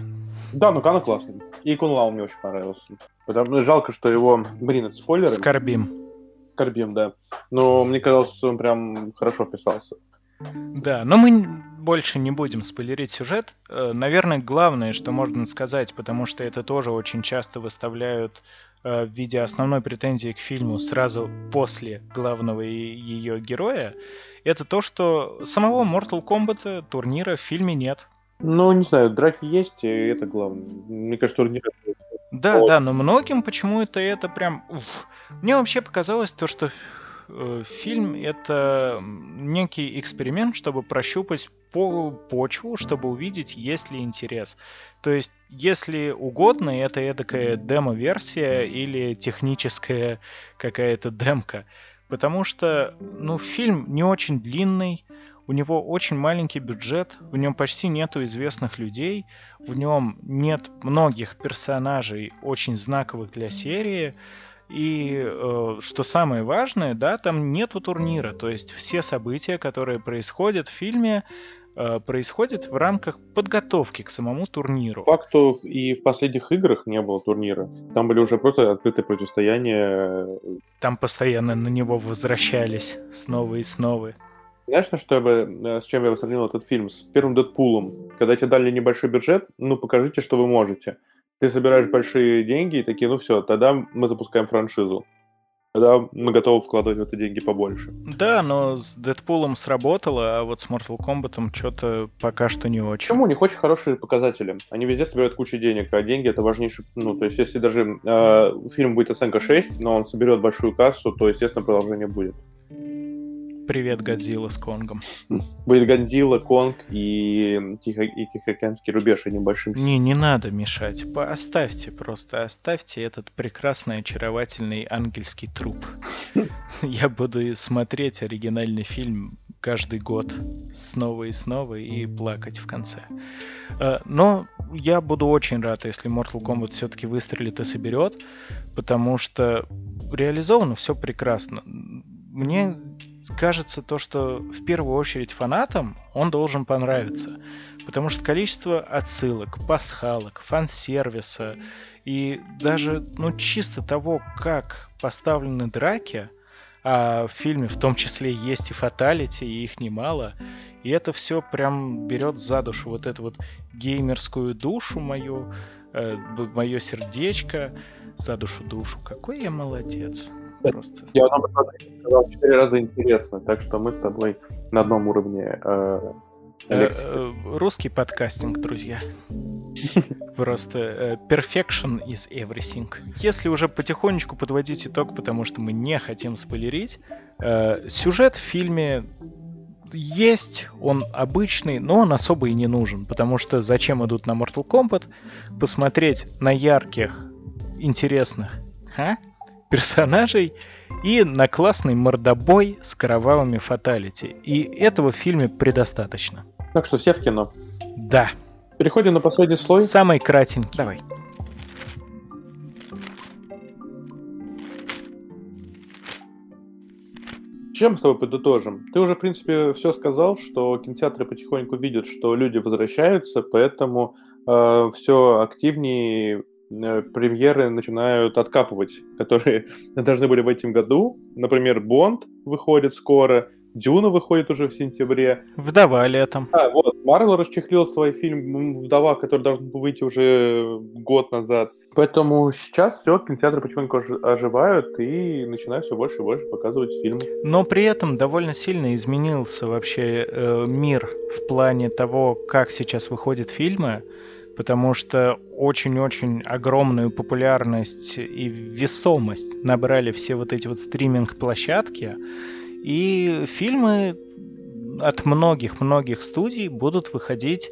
Да, ну Кана классный. И Кун Лао мне очень понравился. Потому что жалко, что его... Блин, это спойлеры. Скорбим. Скорбим, да. Но мне казалось, он прям хорошо вписался. Да, но мы больше не будем спойлерить сюжет. Э, наверное, главное, что можно сказать, потому что это тоже очень часто выставляют э, в виде основной претензии к фильму сразу после главного ее героя, это то, что самого Mortal Kombat турнира в фильме нет. Ну, не знаю, драки есть, и это главное. Мне кажется, турнир... Да, вот. да, но многим почему-то это прям... Уф. Мне вообще показалось то, что э, фильм это некий эксперимент, чтобы прощупать по почву, чтобы увидеть, есть ли интерес. То есть, если угодно, это эдакая демо-версия или техническая какая-то демка. Потому что, ну, фильм не очень длинный, у него очень маленький бюджет, в нем почти нету известных людей, в нем нет многих персонажей очень знаковых для серии. И э, что самое важное, да, там нету турнира. То есть все события, которые происходят в фильме, э, происходят в рамках подготовки к самому турниру. Факту и в последних играх не было турнира. Там были уже просто открытые противостояния. Там постоянно на него возвращались снова и снова. Знаешь, на что я бы, э, с чем я бы сравнил этот фильм? С первым Дэдпулом. Когда тебе дали небольшой бюджет, ну, покажите, что вы можете. Ты собираешь большие деньги и такие, ну все, тогда мы запускаем франшизу. Тогда мы готовы вкладывать в это деньги побольше. Да, но с Дэдпулом сработало, а вот с Mortal Kombat что-то пока что не очень. Почему? У них очень хорошие показатели. Они везде собирают кучу денег, а деньги это важнейший... Ну, то есть, если даже э, фильм будет оценка 6, но он соберет большую кассу, то, естественно, продолжение будет. Привет, Годзилла с Конгом. Будет Годзилла, Конг и, Тихо... и Тихоокеанский рубеж одним большим. Не, не надо мешать. Оставьте просто, оставьте этот прекрасный, очаровательный ангельский труп. <laughs> Я буду смотреть оригинальный фильм каждый год снова и снова и плакать в конце. Э, но я буду очень рад, если Mortal Kombat все-таки выстрелит и соберет, потому что реализовано все прекрасно. Мне кажется то, что в первую очередь фанатам он должен понравиться. Потому что количество отсылок, пасхалок, фан-сервиса и даже ну, чисто того, как поставлены драки, а в фильме в том числе есть и фаталити, и их немало, и это все прям берет за душу вот эту вот геймерскую душу мою, э, мое сердечко, за душу душу. Какой я молодец. Просто. Я вам сказал четыре раза интересно, так что мы с тобой на одном уровне. Э, э, э, русский подкастинг, друзья. Просто perfection is everything. Если уже потихонечку подводить итог, потому что мы не хотим спойлерить, сюжет в фильме есть, он обычный, но он особо и не нужен, потому что зачем идут на Mortal Kombat? Посмотреть на ярких интересных а? Персонажей и на классный мордобой с кровавыми фаталити. И этого в фильме предостаточно. Так что все в кино. Да. Переходим на последний слой. Самый кратенький. Давай. Чем с тобой подытожим? Ты уже, в принципе, все сказал, что кинотеатры потихоньку видят, что люди возвращаются, поэтому э, все активнее премьеры начинают откапывать, которые <laughs> должны были в этом году. Например, Бонд выходит скоро, Дюна выходит уже в сентябре. Вдова летом. А, вот, Марвел расчехлил свой фильм «Вдова», который должен был выйти уже год назад. Поэтому сейчас все, кинотеатры потихоньку оживают и начинают все больше и больше показывать фильмы. Но при этом довольно сильно изменился вообще э, мир в плане того, как сейчас выходят фильмы, потому что очень-очень огромную популярность и весомость набрали все вот эти вот стриминг-площадки, и фильмы от многих-многих студий будут выходить,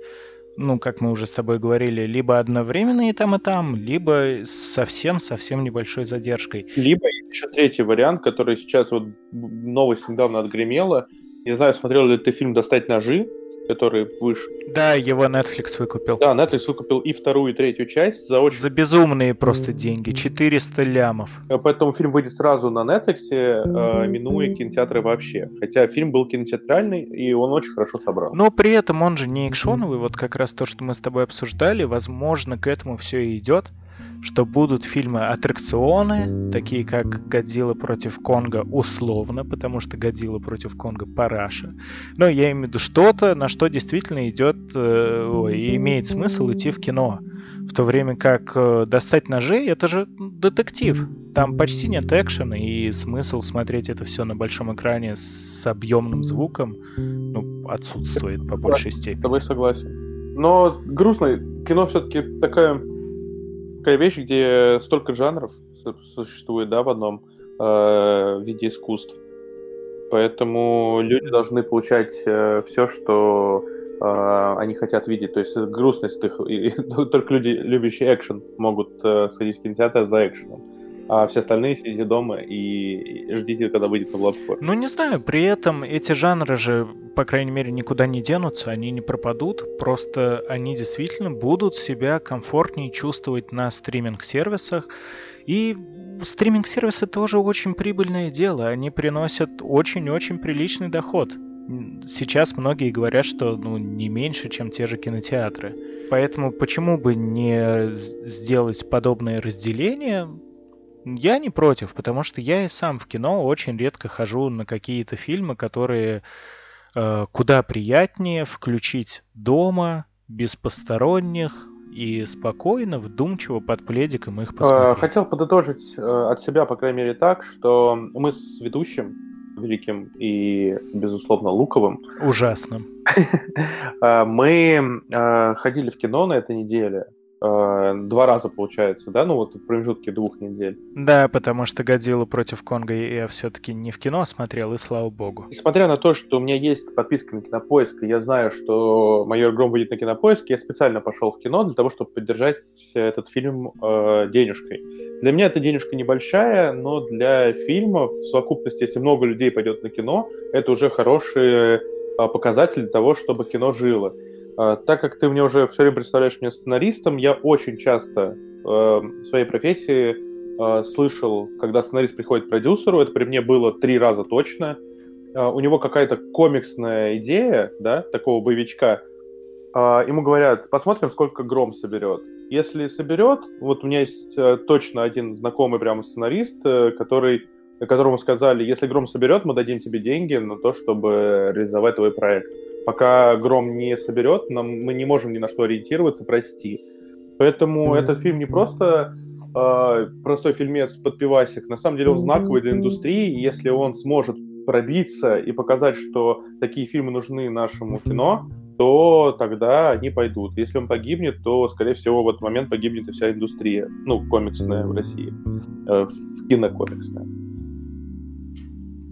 ну, как мы уже с тобой говорили, либо одновременно и там, и там, либо совсем-совсем небольшой задержкой. Либо еще третий вариант, который сейчас вот новость недавно отгремела. Не знаю, смотрел ли ты фильм «Достать ножи», который выше. Да, его Netflix выкупил. Да, Netflix выкупил и вторую, и третью часть за очень... За безумные просто деньги, 400 лямов. Э, поэтому фильм выйдет сразу на Netflix, э, минуя кинотеатры вообще. Хотя фильм был кинотеатральный, и он очень хорошо собрал. Но при этом он же не экшоновый, вот как раз то, что мы с тобой обсуждали, возможно, к этому все и идет что будут фильмы-аттракционы, такие как «Годзилла против Конга» условно, потому что «Годзилла против Конга» параша. Но я имею в виду что-то, на что действительно идет э, и имеет смысл идти в кино. В то время как э, «Достать ножей» — это же детектив. Там почти нет экшена, и смысл смотреть это все на большом экране с объемным звуком ну, отсутствует по большей степени. С тобой согласен. Но грустно, кино все-таки такая такая вещь, где столько жанров существует, да, в одном э, виде искусств. Поэтому люди должны получать э, все, что э, они хотят видеть. То есть грустность их, и, <laughs> только люди, любящие экшен, могут э, сходить в кинотеатр за экшеном а все остальные сидите дома и ждите, когда выйдет на платформе. Ну, не знаю, при этом эти жанры же, по крайней мере, никуда не денутся, они не пропадут, просто они действительно будут себя комфортнее чувствовать на стриминг-сервисах, и стриминг-сервисы тоже очень прибыльное дело, они приносят очень-очень приличный доход. Сейчас многие говорят, что ну, не меньше, чем те же кинотеатры. Поэтому почему бы не сделать подобное разделение? Я не против, потому что я и сам в кино очень редко хожу на какие-то фильмы, которые куда приятнее включить дома, без посторонних и спокойно, вдумчиво под пледиком их посмотреть. Хотел подытожить э, от себя, по крайней мере, так, что мы с ведущим великим и, безусловно, Луковым. Ужасным. <laughs> Э, мы э, ходили в кино на этой неделе э, два раза получается, да, ну вот в промежутке двух недель. Да, потому что Годзилла против Конга я все-таки не в кино смотрел, и слава богу. Несмотря на то, что у меня есть подписка на Кинопоиск, и я знаю, что Майор Гром выйдет на Кинопоиск, я специально пошел в кино для того, чтобы поддержать этот фильм э, денежкой. Для меня эта денежка небольшая, но для фильма в совокупности, если много людей пойдет на кино, это уже хороший э, показатель того, чтобы кино жило. А, так как ты мне уже все время представляешь меня сценаристом, я очень часто э, в своей профессии э, слышал, когда сценарист приходит к продюсеру, это при мне было три раза точно, э, у него какая-то комиксная идея, да, такого боевичка, э, ему говорят, посмотрим, сколько Гром соберет. Если соберет, вот у меня есть э, точно один знакомый прямо сценарист, который которому сказали, если Гром соберет, мы дадим тебе деньги на то, чтобы реализовать твой проект пока Гром не соберет, нам, мы не можем ни на что ориентироваться, прости. Поэтому этот фильм не просто э, простой фильмец под пивасик, на самом деле он знаковый для индустрии, и если он сможет пробиться и показать, что такие фильмы нужны нашему кино, то тогда они пойдут. Если он погибнет, то, скорее всего, в этот момент погибнет и вся индустрия, ну, комиксная в России, э, кинокомиксная.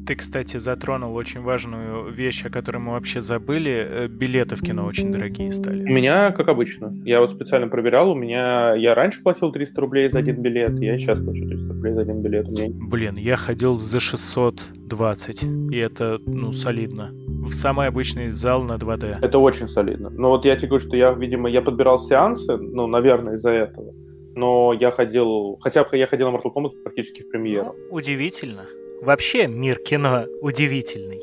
Ты, кстати, затронул очень важную вещь, о которой мы вообще забыли. Э, Билеты в кино очень дорогие У стали. меня, как обычно, я вот специально проверял, у меня, я раньше платил 300 рублей за один билет, я сейчас плачу 300 рублей за один билет. У меня Блин, я ходил за 620, и это, ну, солидно. В самый обычный зал на 2D. Это очень солидно. Но вот я тебе говорю, что я, видимо, я подбирал сеансы, ну, наверное, из-за этого. Но я ходил, хотя бы я ходил на Mortal Kombat практически в премьеру. Удивительно. Вообще мир кино удивительный.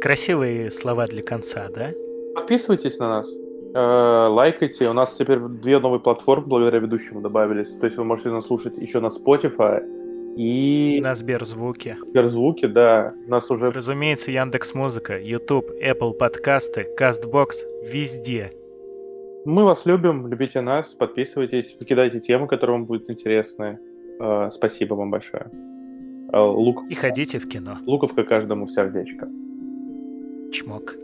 Красивые слова для конца, да? Подписывайтесь на нас, э, лайкайте. У нас теперь две новые платформы благодаря ведущему добавились. То есть вы можете нас слушать еще на Spotify и На Сберзвуке. Сберзвуке, да. Нас уже Разумеется, Яндекс Музыка, YouTube, Apple подкасты, Castbox, везде. Мы вас любим, любите нас, подписывайтесь, выкидайте темы, которые вам будут интересны. Э, Спасибо вам большое. Э, Лук, И ходите в кино. луковка каждому в сердечко. Чмок.